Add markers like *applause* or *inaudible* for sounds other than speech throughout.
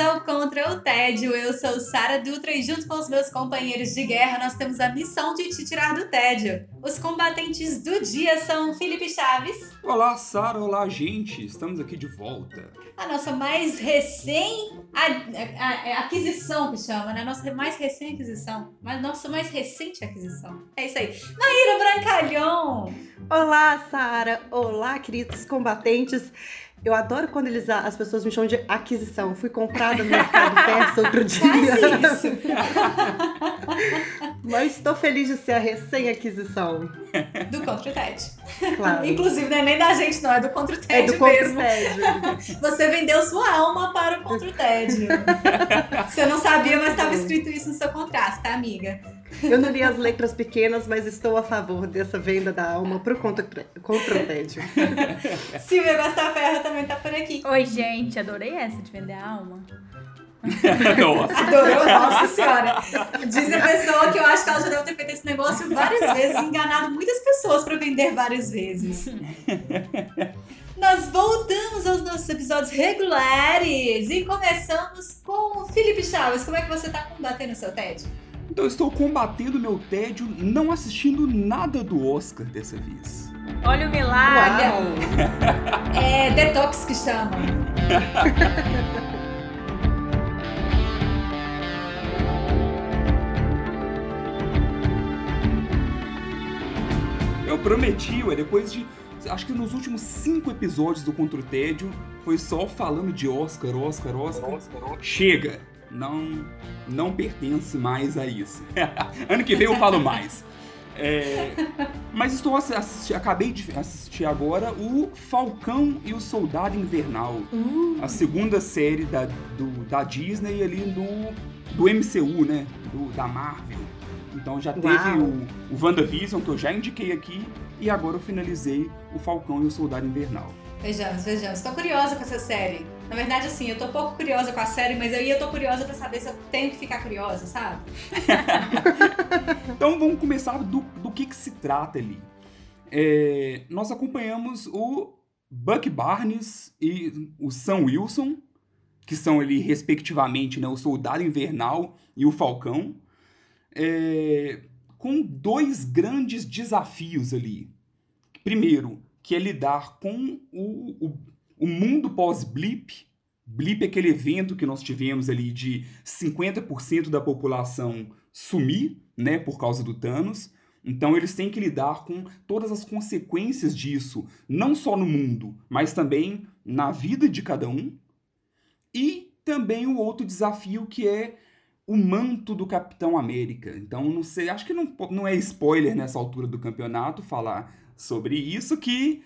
Ao Contra o Tédio. Eu sou Sara Dutra e junto com os meus companheiros de guerra nós temos a missão de te tirar do tédio. Os combatentes do dia são Felipe Chaves. Olá, Sara. Olá, gente. Estamos aqui de volta. A nossa mais recém aquisição que chama, né? Nossa mais recém aquisição, mas nossa mais recente aquisição. É isso aí. Maíra Brancalhão. Olá, Sara. Olá, queridos combatentes. Eu adoro quando eles, as pessoas me chamam de aquisição. Fui comprada no mercado *laughs* persa outro dia. Faz isso. *laughs* Mas estou feliz de ser a recém-aquisição. Do Contra o. Claro. Inclusive, não é nem da gente, não, é do Contra o É do mesmo. *laughs* Você vendeu sua alma para o Contra o. Você não sabia, mas estava escrito isso no seu contrato, tá, amiga? Eu não li as letras pequenas, mas estou a favor dessa venda da alma pro contra, contra o tédio. *laughs* Silvia Gostaferro também tá por aqui. Oi, gente, adorei essa de vender a alma. *laughs* Nossa. Adorou? Nossa senhora. Diz a pessoa que eu acho que ela já deve ter feito esse negócio várias vezes, enganado muitas pessoas para vender várias vezes. Nós voltamos aos nossos episódios regulares e começamos com o Felipe Chaves. Como é que você tá combatendo o seu TED? Então eu estou combatendo meu tédio não assistindo nada do Oscar dessa vez. Olha o milagre. Olha. É detox que chama. Eu prometi, ué, depois de. Acho que nos últimos cinco episódios do Contra o Tédio foi só falando de Oscar, Oscar, Oscar. Chega! Não, não pertence mais a isso. *laughs* ano que vem eu falo mais. É, mas estou assisti, acabei de assistir agora o Falcão e o Soldado Invernal, a segunda série da, do, da Disney ali no do MCU, né? Do, da Marvel. Então já teve Uau. o, o WandaVision, que eu já indiquei aqui, e agora eu finalizei o Falcão e o Soldado Invernal. Vejamos, vejamos. Tô curiosa com essa série. Na verdade, assim, eu tô pouco curiosa com a série, mas aí eu tô curiosa pra saber se eu tenho que ficar curiosa, sabe? *laughs* Então vamos começar do, do que, que se trata ali. É, nós acompanhamos o Buck Barnes e o Sam Wilson, que são ali, respectivamente, né, o Soldado Invernal e o Falcão, é, com dois grandes desafios ali. Primeiro, que é lidar com o, o, o mundo pós-blip. Blip é aquele evento que nós tivemos ali de 50% da população sumir, né, por causa do Thanos. Então eles têm que lidar com todas as consequências disso, não só no mundo, mas também na vida de cada um. E também o outro desafio que é o manto do Capitão América. Então não sei, acho que não, não é spoiler nessa altura do campeonato falar sobre isso que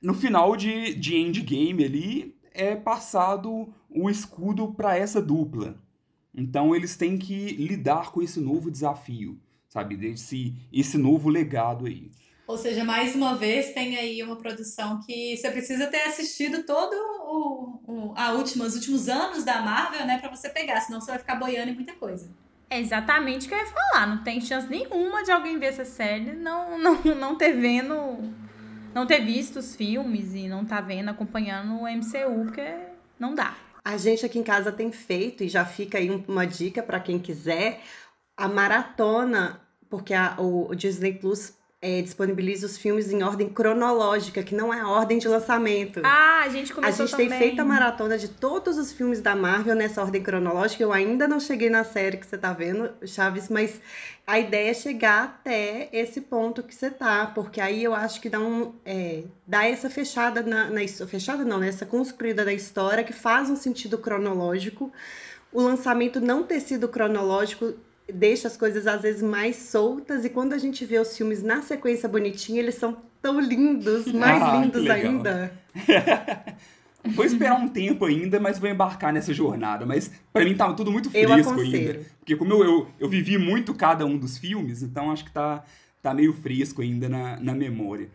no final de, de Endgame ali é passado o escudo para essa dupla. Então eles têm que lidar com esse novo desafio, sabe? Desse, esse novo legado aí. Ou seja, mais uma vez tem aí uma produção que você precisa ter assistido todo o, o a última, os últimos anos da Marvel, né, pra você pegar, senão você vai ficar boiando em muita coisa. É exatamente o que eu ia falar. Não tem chance nenhuma de alguém ver essa série não, *laughs* não, não ter vendo. Não ter visto os filmes e não tá vendo, acompanhando o MCU, porque não dá. A gente aqui em casa tem feito, e já fica aí um- uma dica para quem quiser, a maratona, porque a- o Disney Plus é, disponibiliza os filmes em ordem cronológica, que não é a ordem de lançamento. Ah, a gente A começou gente também. tem feito a maratona de todos os filmes da Marvel nessa ordem cronológica. Eu ainda não cheguei na série que você tá vendo, Chaves, mas a ideia é chegar até esse ponto que você tá, porque aí eu acho que dá um. é, dá essa fechada na, na Fechada não, né? Essa construída da história que faz um sentido cronológico. O lançamento não ter sido cronológico deixa as coisas às vezes mais soltas, e quando a gente vê os filmes na sequência bonitinha, eles são tão lindos, *laughs* mais Ah, lindos ainda. *laughs* vou esperar um tempo ainda, mas vou embarcar nessa jornada. Mas para mim tá tudo muito fresco ainda. Porque como eu, eu, eu vivi muito cada um dos filmes, então acho que tá, tá meio fresco ainda na, na memória.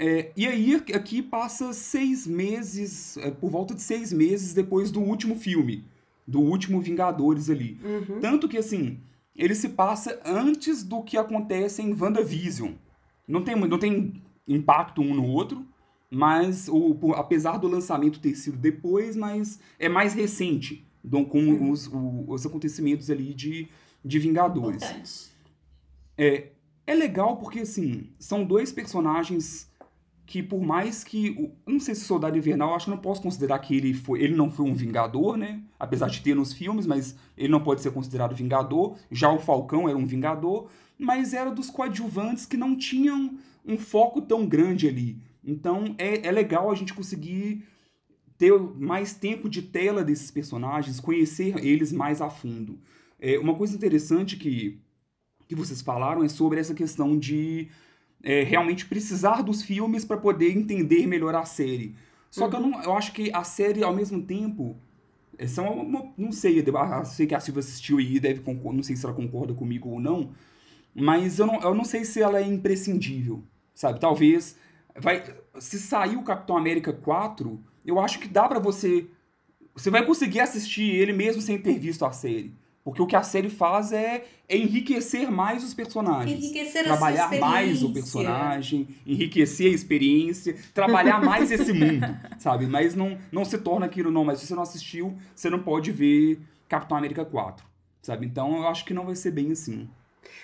É, e aí, aqui passa seis meses, é, por volta de seis meses depois do último filme, do último Vingadores ali. Uhum. Tanto que, assim, ele se passa antes do que acontece em WandaVision. Não tem, não tem impacto um no outro, mas o, apesar do lançamento ter sido depois, mas é mais recente do- com os, o- os acontecimentos ali de, de Vingadores. Importante. É legal porque, assim, são dois personagens que, por mais que. não sei se Soldado Invernal, acho que não posso considerar que ele foi. Ele não foi um Vingador, né? Apesar de ter nos filmes, mas ele não pode ser considerado Vingador. Já o Falcão era um Vingador, mas era dos coadjuvantes que não tinham um foco tão grande ali. Então é, é legal a gente conseguir ter mais tempo de tela desses personagens, conhecer eles mais a fundo. É, uma coisa interessante que, que vocês falaram é sobre essa questão de é, realmente precisar dos filmes para poder entender melhor a série. Só que eu, não, eu acho que a série, ao mesmo tempo, é, são uma- não sei, eu ah, sei que a Silvia assistiu e deve concordar, não sei se ela concorda comigo ou não, mas eu não, eu não sei se ela é imprescindível, sabe? Talvez vai se sair o Capitão América 4, eu acho que dá pra você você vai conseguir assistir ele mesmo sem ter visto a série. Porque o que a série faz é, enriquecer mais os personagens. Enriquecer a trabalhar sua mais o personagem, enriquecer a experiência, trabalhar mais esse *laughs* mundo, sabe? Mas não, não se torna aquilo, não. Mas se você não assistiu, você não pode ver Capitão América 4, sabe? Então eu acho que não vai ser bem assim.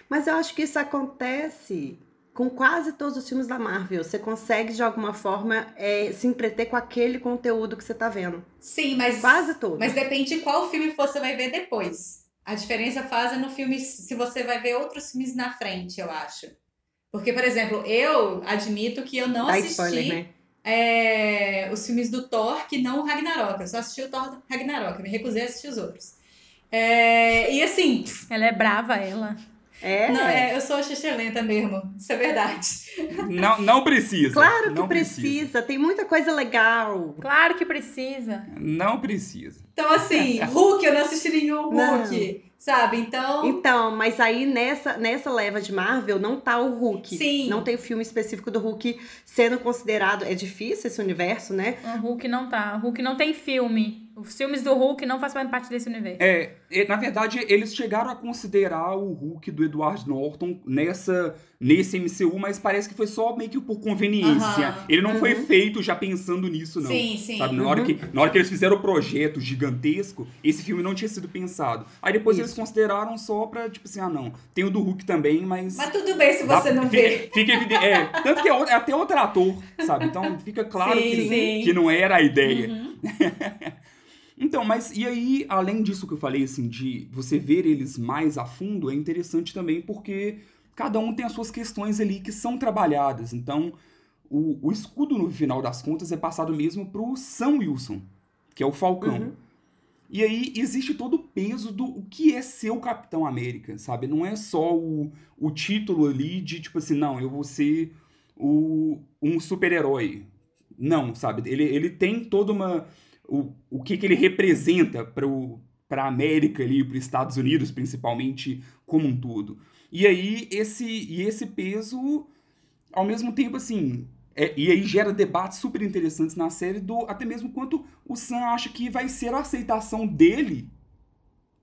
Mas eu acho que isso acontece com quase todos os filmes da Marvel. Você consegue, de alguma forma, é, se entreter com aquele conteúdo que você tá vendo. Sim, mas. Quase todos. Mas depende de qual filme você vai ver depois. A diferença faz é no filme se você vai ver outros filmes na frente, eu acho. Porque, por exemplo, eu admito que eu não Dá assisti spoiler, né? é, os filmes do Thor, que não o Ragnarok. Eu só assisti o Thor Ragnarok, eu me recusei a assistir os outros. É, e assim, Ela é brava, ela. É. não, é, eu sou lenta mesmo, isso é verdade. Não, não precisa. Claro que não precisa. Tem muita coisa legal. Claro que precisa. Não precisa. Então, assim, *laughs* Hulk, eu não assisti nenhum Não. Hulk, sabe? Então, Então, mas aí nessa, nessa leva de Marvel não tá o Hulk. Sim. Não tem o filme específico do Hulk sendo considerado. É difícil esse universo, né? O Hulk não tá. O Hulk não tem filme. Os filmes do Hulk não fazem parte desse universo. É, na verdade, eles chegaram a considerar o Hulk do Edward Norton nessa, nesse MCU, mas parece que foi só meio que por conveniência. Ele não foi Uhum. feito já pensando nisso, não. sim, sim. Sabe, na, hora Uhum. que, na hora que eles fizeram o projeto gigantesco, esse filme não tinha sido pensado. Aí depois eles Isso. consideraram só pra, tipo assim, ah, não, tem o do Hulk também, mas. Mas tudo bem se dá- você não *laughs* fica, vê. Fica evidente. É, tanto que é, é até outro ator, sabe? Então fica claro Sim, que, sim. que não era a ideia. *laughs* Então, mas e aí, além disso que eu falei, assim, de você ver eles mais a fundo, é interessante também porque cada um tem as suas questões ali que são trabalhadas. Então, o, o escudo, no final das contas, é passado mesmo pro Sam Wilson, que é o Falcão. Uhum. E aí existe todo o peso do o que é ser o Capitão América, sabe? Não é só o, o título ali de tipo assim, não, eu vou ser o, um super-herói. Não, sabe? Ele, ele tem toda uma. O, o que, que ele representa para a América ali, para os Estados Unidos, principalmente, como um todo. E aí, esse, e esse peso, ao mesmo tempo, assim. é- e aí gera debates super interessantes na série do até mesmo quanto o Sam acha que vai ser a aceitação dele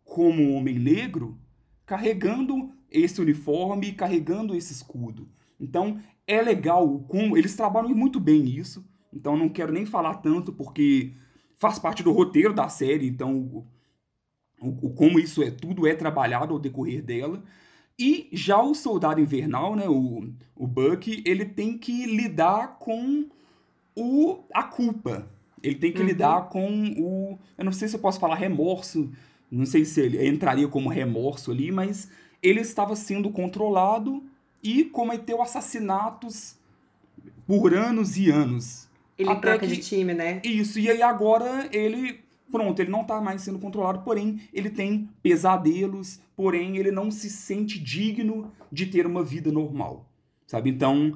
como homem negro carregando esse uniforme, carregando esse escudo. Então é legal como eles trabalham muito bem nisso. Então não quero nem falar tanto porque faz parte do roteiro da série. Então o, o- como isso é tudo é trabalhado ao decorrer dela. E já o Soldado Invernal, né, o, o Bucky, ele tem que lidar com o, a culpa. Ele tem que Uhum. lidar com o. Eu não sei se eu posso falar remorso. Não sei se ele entraria como remorso ali, mas ele estava sendo controlado e cometeu assassinatos por anos e anos. Ele Até troca que- de time, né? Isso, e aí agora ele. Pronto, ele não tá mais sendo controlado, porém ele tem pesadelos, porém ele não se sente digno de ter uma vida normal, sabe? Então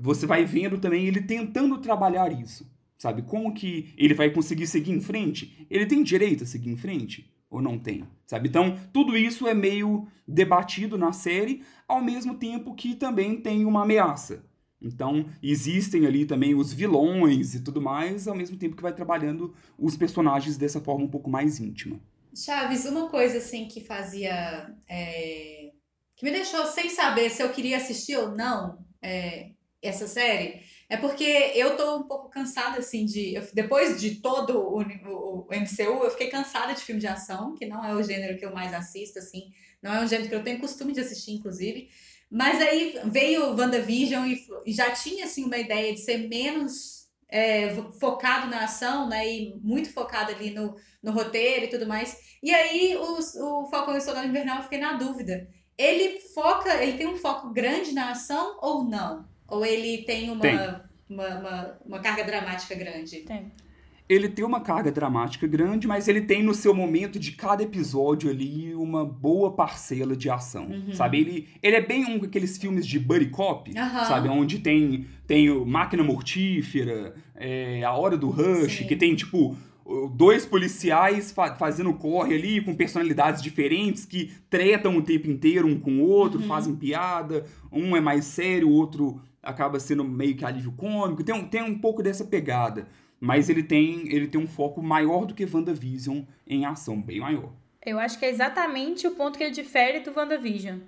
você vai vendo também ele tentando trabalhar isso, Sabe? Como que ele vai conseguir seguir em frente? Ele tem direito a seguir em frente? Ou não tem? Sabe? Então, tudo isso é meio debatido na série, ao mesmo tempo que também tem uma ameaça. Então, existem ali também os vilões e tudo mais, ao mesmo tempo que vai trabalhando os personagens dessa forma um pouco mais íntima. Chaves, uma coisa assim que fazia. É, que me deixou sem saber se eu queria assistir ou não é, essa série. É porque eu tô um pouco cansada, assim, de. Eu, depois de todo o, o, o, MCU, eu fiquei cansada de filme de ação, que não é o gênero que eu mais assisto, assim. Não é um gênero que eu tenho costume de assistir, inclusive. Mas aí veio WandaVision e, e já tinha, assim, uma ideia de ser menos é, focado na ação, né? E muito focado ali no, no roteiro e tudo mais. E aí o, o Falcão e o Soldado Invernal eu fiquei na dúvida. Ele foca, ele tem um foco grande na ação ou não? Ou ele tem uma, tem. Uma, uma, uma, carga dramática grande? Tem. Ele tem uma carga dramática grande, mas ele tem no seu momento de cada episódio ali uma boa parcela de ação, uhum. sabe? Ele, ele é bem um daqueles filmes de buddy cop, uhum. sabe? Onde tem, tem o Máquina Mortífera, é, A Hora do Rush, Sim. que tem, tipo, dois policiais fa fazendo corre ali com personalidades diferentes que tretam o tempo inteiro um com o outro, uhum. fazem piada, um é mais sério, o outro acaba sendo meio que alívio cômico. Tem, tem um pouco dessa pegada, mas ele tem ele tem um foco maior do que WandaVision em ação, bem maior. Eu acho que é exatamente o ponto que ele difere do WandaVision.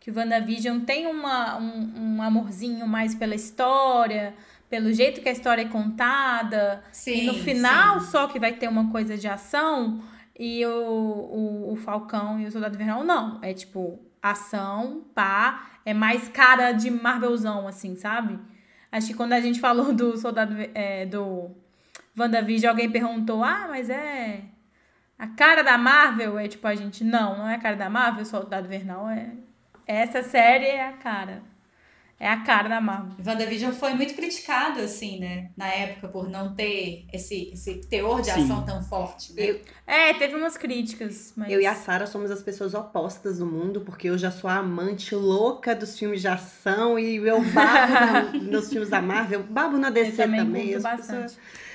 Que o WandaVision tem uma, um, um amorzinho mais pela história, pelo jeito que a história é contada. Sim, e no final sim. só que vai ter uma coisa de ação. E o, o, o Falcão e o Soldado Invernal não. É tipo, ação, pá. É mais cara de Marvelzão, assim, sabe? Acho que quando a gente falou do Soldado é, do WandaVision, alguém perguntou: Ah, mas é. A cara da Marvel é tipo a gente. Não, não é a cara da Marvel, Soldado Invernal é. Essa série é a cara. É a cara da Marvel. WandaVision foi muito criticado, assim, né? Na época, por não ter esse, esse teor de Sim. ação tão forte. Né? Eu, é, teve umas críticas. Mas... Eu e a Sara somos as pessoas opostas do mundo, porque eu já sou a amante louca dos filmes de ação e eu babo na, *laughs* nos filmes da Marvel, babo na DC eu também. também as bastante. Pessoas...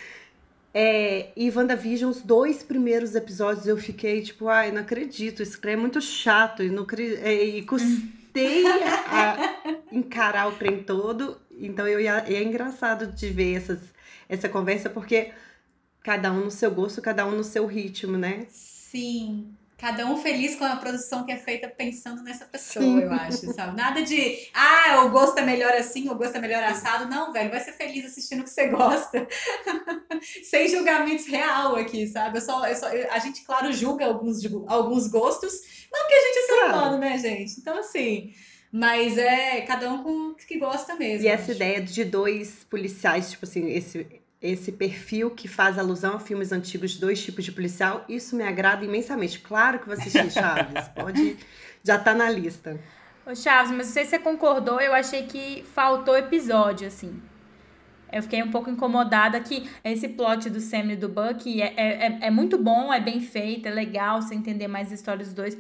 É, e WandaVision, os dois primeiros episódios eu fiquei tipo, ai, não acredito, isso é muito chato. E, não, é, e, custei a *laughs* encarar o trem todo. Então eu ia, é engraçado de ver essas, essa conversa, porque cada um no seu gosto, cada um no seu ritmo, né? Sim. Cada um feliz com a produção que é feita pensando nessa pessoa, Sim. eu acho, sabe? Nada de, ah, o gosto é melhor assim, o gosto é melhor assado. Não, velho, vai ser feliz assistindo o que você gosta. *laughs* Sem julgamentos real aqui, sabe? Eu só, eu só, a gente, claro, julga alguns, alguns gostos, não porque a gente é ser humano, né, gente? Então, assim, mas é cada um com o que gosta mesmo. E essa ideia de dois policiais, tipo assim, esse, esse perfil que faz alusão a filmes antigos de dois tipos de policial, isso me agrada imensamente. Claro que vou assistir *laughs* Chaves, pode. Já tá na lista. Ô Chaves, mas não sei se você concordou, eu achei que faltou episódio, assim. Eu fiquei um pouco incomodada que esse plot do Sam e do Buck é, é, é, é muito bom, é bem feito, é legal você entender mais a história dos dois.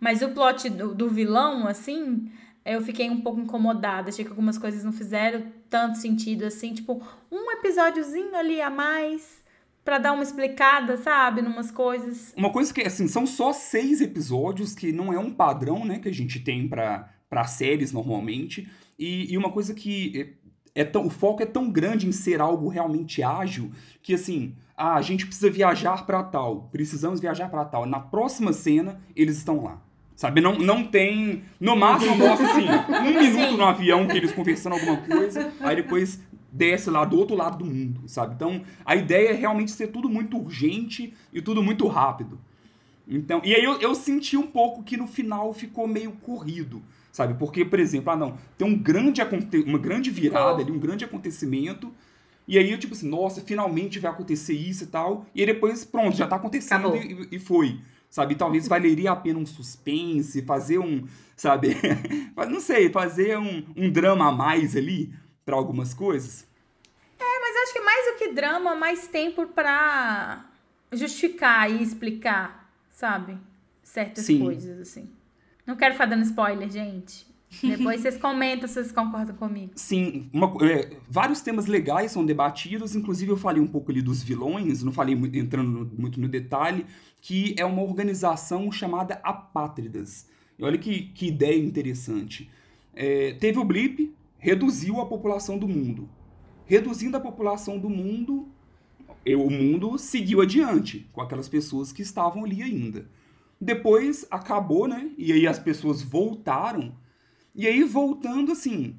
Mas o plot do, do vilão, assim, eu fiquei um pouco incomodada. Achei que algumas coisas não fizeram tanto sentido assim. Tipo, um episódiozinho ali a mais para dar uma explicada, sabe? Numas coisas. Uma coisa que, assim, são só seis episódios, que não é um padrão, né, que a gente tem para séries normalmente. E, e uma coisa que é, é tão, o foco é tão grande em ser algo realmente ágil que, assim, ah, a gente precisa viajar para tal, precisamos viajar para tal. Na próxima cena, eles estão lá. Sabe? Não, não tem. No máximo, mostra assim, um minuto no avião que eles conversando alguma coisa, aí depois desce lá do outro lado do mundo, sabe? Então, a ideia é realmente ser tudo muito urgente e tudo muito rápido. Então, e aí eu, eu senti um pouco que no final ficou meio corrido, sabe? Porque, por exemplo, ah não, tem um grande uma grande virada ali, um grande acontecimento, e aí eu tipo assim, nossa, finalmente vai acontecer isso e tal, e aí depois, pronto, já tá acontecendo e, e foi sabe? Talvez valeria a pena um suspense, fazer um, sabe? *laughs* não sei, fazer um, um drama a mais ali para algumas coisas. É, mas acho que mais do que drama, mais tempo pra justificar e explicar, sabe? Certas Sim. coisas, assim. Não quero ficar dando spoiler, gente. Depois vocês comentam se vocês concordam comigo. Sim, uma- é, vários temas legais são debatidos, inclusive eu falei um pouco ali dos vilões, não falei entrando no- muito no detalhe, que é uma organização chamada Apátridas. E olha que, que ideia interessante. É, teve o blip, reduziu a população do mundo. Reduzindo a população do mundo, o mundo seguiu adiante com aquelas pessoas que estavam ali ainda. Depois acabou, né? E aí as pessoas voltaram. E aí voltando assim,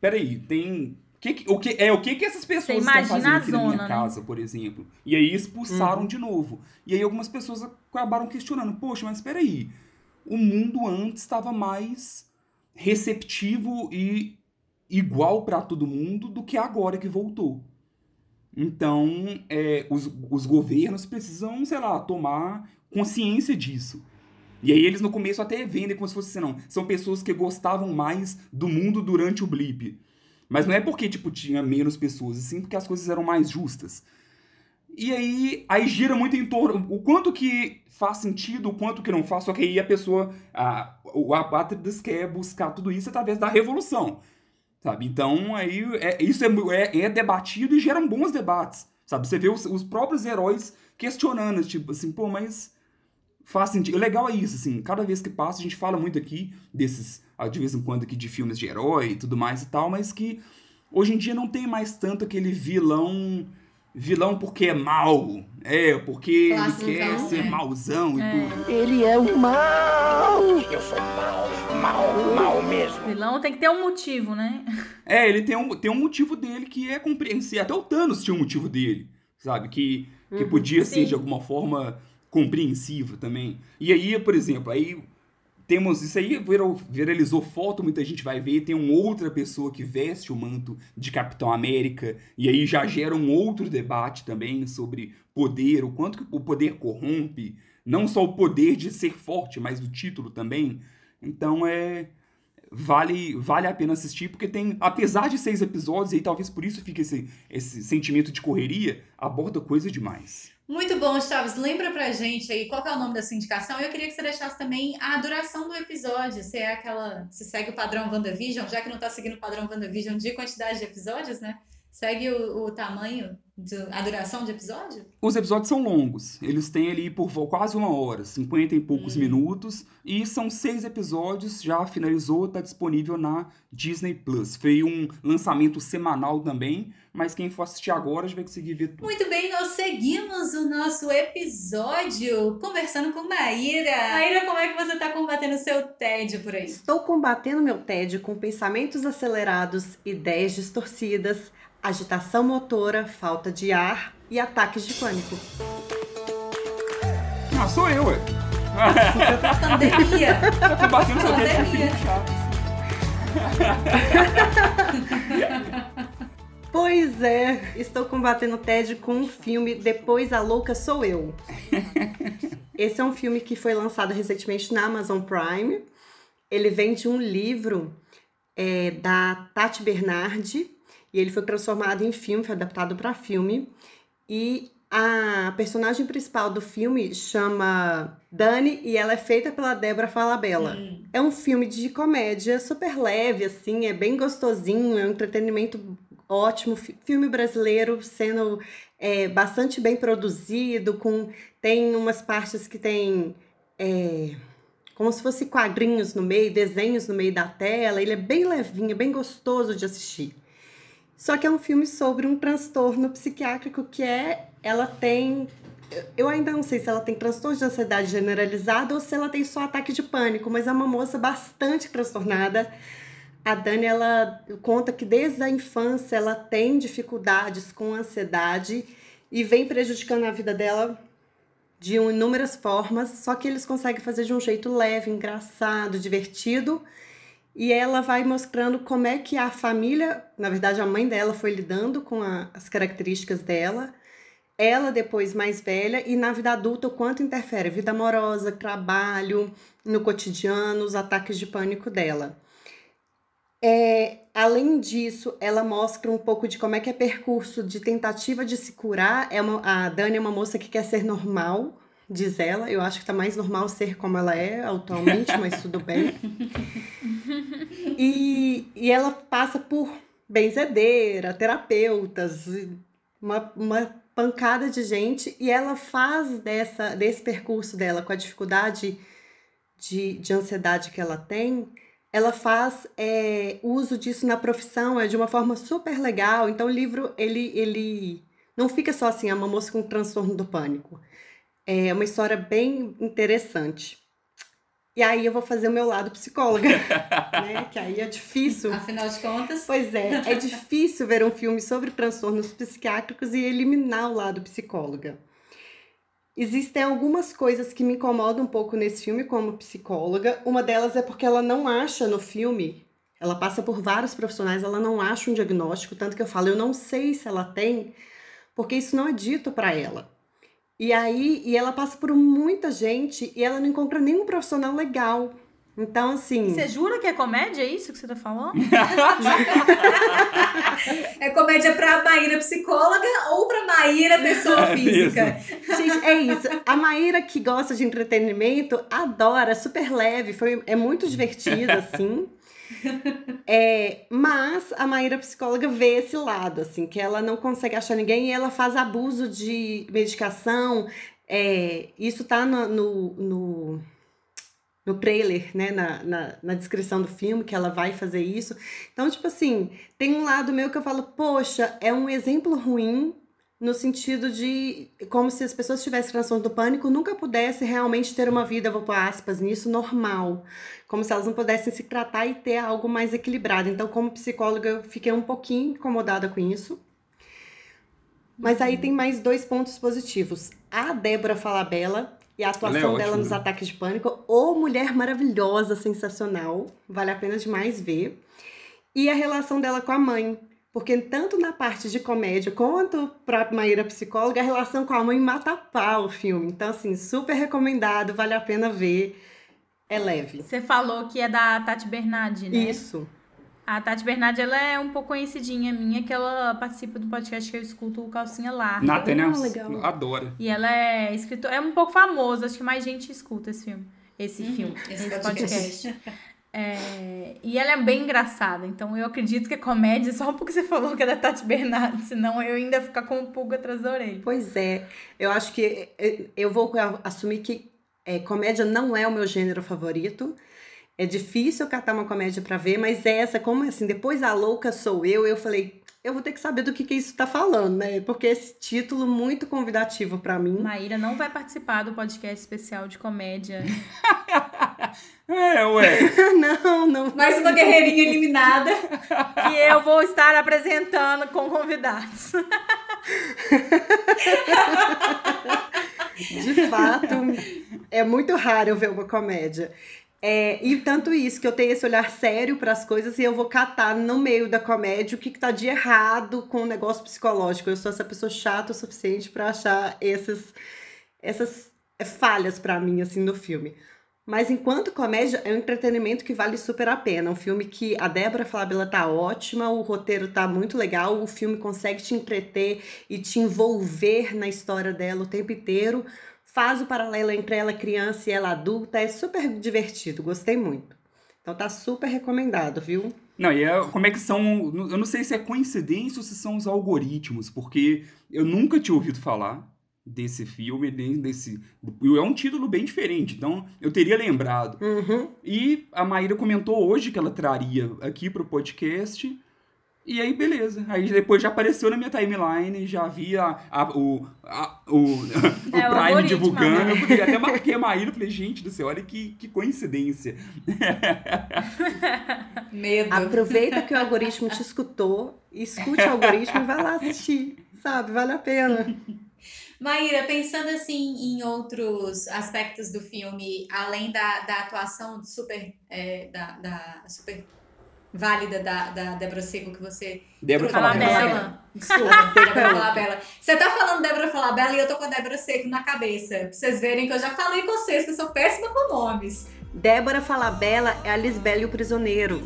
peraí, tem que, que- o que é o que que essas pessoas estão fazendo aqui na minha zona, né? casa, por exemplo? E aí expulsaram de novo. E aí algumas pessoas acabaram questionando, poxa, mas peraí, o mundo antes estava mais receptivo e igual para todo mundo do que agora que voltou. Então, é, os, os governos precisam, sei lá, tomar consciência disso. E aí eles no começo até vendem como se fosse assim, não, são pessoas que gostavam mais do mundo durante o blip. Mas não é porque, tipo, tinha menos pessoas, assim, porque as coisas eram mais justas. E aí, aí gira muito em torno o quanto que faz sentido, o quanto que não faz, só que aí a pessoa, a, o Apátridas quer buscar tudo isso através da revolução, sabe? Então, aí, é, isso é, é, é debatido e geram bons debates, sabe? Você vê os, os próprios heróis questionando, tipo assim, pô, mas faz sentido. O legal é isso, assim, cada vez que passa, a gente fala muito aqui desses, ah, de vez em quando aqui de filmes de herói e tudo mais e tal, mas que hoje em dia não tem mais tanto aquele vilão vilão porque é mal, é, porque Classicão, ele quer ser né? mauzão e É. tudo. Ele é o mal! Eu sou mal, mal, mal mesmo. O vilão tem que ter um motivo, né? É, ele tem um, tem um motivo dele que é compreensível. Até o Thanos tinha um motivo dele, sabe? Que, que podia ser Sim. de alguma forma compreensivo também. E aí, por exemplo, aí temos isso aí viralizou foto, muita gente vai ver, tem uma outra pessoa que veste o manto de Capitão América, e aí já gera um outro debate também sobre poder, o quanto que o poder corrompe, não só o poder de ser forte, mas o título também. Então é vale, vale a pena assistir, porque tem, apesar de seis episódios, e aí talvez por isso fique esse, esse sentimento de correria, aborda coisa demais. Muito bom, Chaves. Lembra pra gente aí qual é o nome da sua indicação? Eu queria que você deixasse também a duração do episódio. Se é aquela. Se segue o padrão WandaVision, já que não tá seguindo o padrão WandaVision de quantidade de episódios, né? Segue o, o tamanho, a duração de episódio? Os episódios são longos, eles têm ali por quase uma hora, 50 e poucos minutos, e são seis episódios, já finalizou, tá disponível na Disney Plus. Foi um lançamento semanal também, mas quem for assistir agora já vai conseguir ver tudo. Muito bem, nós seguimos o nosso episódio conversando com Maíra. Maíra, como é que você tá combatendo o seu tédio por aí? Estou combatendo meu tédio com pensamentos acelerados, ideias distorcidas, agitação motora, falta de ar e ataques de pânico. Ah, sou eu, ué. Pandemia. Tá combatendo seu tédio com Pandemia. Felipe Chaves. *laughs* Pois é, estou combatendo o tédio com um filme Depois a Louca Sou Eu. Esse é um filme que foi lançado recentemente na Amazon Prime. Ele vem de um livro é, da Tati Bernardi e ele foi transformado em filme, foi adaptado para filme. E a personagem principal do filme chama Dani e ela é feita pela Débora Falabella. Hum. É um filme de comédia super leve, assim, é bem gostosinho, é um entretenimento ótimo. Fi- Filme brasileiro sendo é, bastante bem produzido, com tem umas partes que tem é, como se fosse quadrinhos no meio, desenhos no meio da tela. Ele é bem levinho, bem gostoso de assistir. Só que é um filme sobre um transtorno psiquiátrico que é ela tem eu ainda não sei se ela tem transtorno de ansiedade generalizada ou se ela tem só ataque de pânico, mas é uma moça bastante transtornada. A Dani, ela conta que desde a infância ela tem dificuldades com ansiedade e vem prejudicando a vida dela de inúmeras formas, só que eles conseguem fazer de um jeito leve, engraçado, divertido. E ela vai mostrando como é que a família, na verdade a mãe dela foi lidando com a- as características dela, ela depois mais velha e na vida adulta o quanto interfere vida amorosa, trabalho, no cotidiano, os ataques de pânico dela. É, além disso, ela mostra um pouco de como é que é percurso de tentativa de se curar. É uma, a Dani é uma moça que quer ser normal, diz ela. Eu acho que tá mais normal ser como ela é atualmente, mas tudo bem. *laughs* E, e ela passa por benzedeira, terapeutas, uma, uma pancada de gente, e ela faz dessa, desse percurso dela com a dificuldade de, de ansiedade que ela tem, ela faz é, uso disso na profissão é de uma forma super legal. Então o livro ele, ele não fica só assim, é uma moça com transtorno do pânico. É uma história bem interessante. E aí eu vou fazer o meu lado psicóloga, *laughs* né? Que aí é difícil. Afinal de contas. Pois é, é difícil ver um filme sobre transtornos psiquiátricos e eliminar o lado psicóloga. Existem algumas coisas que me incomodam um pouco nesse filme como psicóloga. Uma delas é porque ela não acha no filme, ela passa por vários profissionais, ela não acha um diagnóstico, tanto que eu falo, eu não sei se ela tem, porque isso não é dito para ela. E aí, e ela passa por muita gente e ela não encontra nenhum profissional legal. Então, assim. Você jura que é comédia? É isso que você tá falando? *laughs* É comédia pra Maíra psicóloga ou pra Maíra pessoa É física? Gente, é isso. A Maíra que gosta de entretenimento adora, super leve, foi, é muito divertida, *laughs* assim. É, mas a Maíra psicóloga vê esse lado, assim, que ela não consegue achar ninguém e ela faz abuso de medicação. É, isso tá no, no, no, no trailer, né, na, na, na descrição do filme, que ela vai fazer isso. Então, tipo assim, tem um lado meu que eu falo, poxa, é um exemplo ruim no sentido de como se as pessoas tivessem transtorno do pânico nunca pudessem realmente ter uma vida, vou pôr aspas nisso, normal. Como se elas não pudessem se tratar e ter algo mais equilibrado. Então, como psicóloga, eu fiquei um pouquinho incomodada com isso. Mas aí tem mais dois pontos positivos. A Débora Falabella e a atuação ótima, dela nos né? ataques de pânico. Ô, mulher maravilhosa, sensacional. Vale a pena demais ver. E a relação dela com a mãe. Porque tanto na parte de comédia quanto pra Maíra psicóloga, a relação com a mãe mata a pau o filme. Então, assim, super recomendado, vale a pena ver. É leve. Você falou que é da Tati Bernardi, né? Isso. A Tati Bernardi, ela é um pouco conhecidinha minha, que ela participa do podcast que eu escuto, o Calcinha Larga. Nata, né? Ah, legal. Adora. E ela é escritora, é um pouco famosa, acho que mais gente escuta esse filme. Esse filme, esse esse, podcast. podcast. *laughs* É, e ela é bem engraçada, então eu acredito que é comédia só porque você falou que é da Tati Bernardi, senão eu ainda ia ficar com um pulga atrás da orelha. Pois é. Eu acho que eh, eu vou assumir que eh, comédia não é o meu gênero favorito. É difícil catar uma comédia pra ver, mas essa, como assim, depois a louca sou eu, eu falei, eu vou ter que saber do que, que isso tá falando, né? Porque esse título muito convidativo pra mim. Maíra não vai participar do podcast especial de comédia. *laughs* É, ué. *laughs* não, não. Mais uma guerreirinha eliminada. que eu vou estar apresentando com convidados. *laughs* De fato, é muito raro eu ver uma comédia. É, e tanto isso, que eu tenho esse olhar sério para as coisas e eu vou catar no meio da comédia o que, que tá de errado com o negócio psicológico. Eu sou essa pessoa chata o suficiente para achar esses, essas é, falhas para mim, assim, no filme. Mas enquanto comédia, é um entretenimento que vale super a pena. Um filme que a Débora Flávila tá ótima, o roteiro tá muito legal, o filme consegue te entreter e te envolver na história dela o tempo inteiro. Faz o paralelo entre ela criança e ela adulta, é super divertido, gostei muito. Então tá super recomendado, viu? Não, e é, como é que são. Eu não sei se é coincidência ou se são os algoritmos, porque eu nunca tinha ouvido falar desse filme, desse. É um título bem diferente, então eu teria lembrado. Uhum. E a Maíra comentou hoje que ela traria aqui pro podcast. E aí, beleza. Aí depois já apareceu na minha timeline, já vi a, a- o, a- o, *laughs* o É, o Prime algoritmo, divulgando. né? Eu falei, até marquei a Maíra, falei, gente do céu, olha que, que coincidência. *laughs* Medo. Aproveita que o algoritmo te escutou, escute o algoritmo e vai lá assistir, sabe? Vale a pena. Maíra, pensando assim em outros aspectos do filme, além da, da atuação super, é, da, da super válida da, da Débora Seco que você. Débora Fala Falabella. Bela. Desculpa, *laughs* Débora Falabella. Você tá falando Débora Falabella e eu tô com a Débora Seco na cabeça. Pra vocês verem que eu já falei com vocês que eu sou péssima com nomes. Débora Falabella é a Lisbela e o Prisioneiro.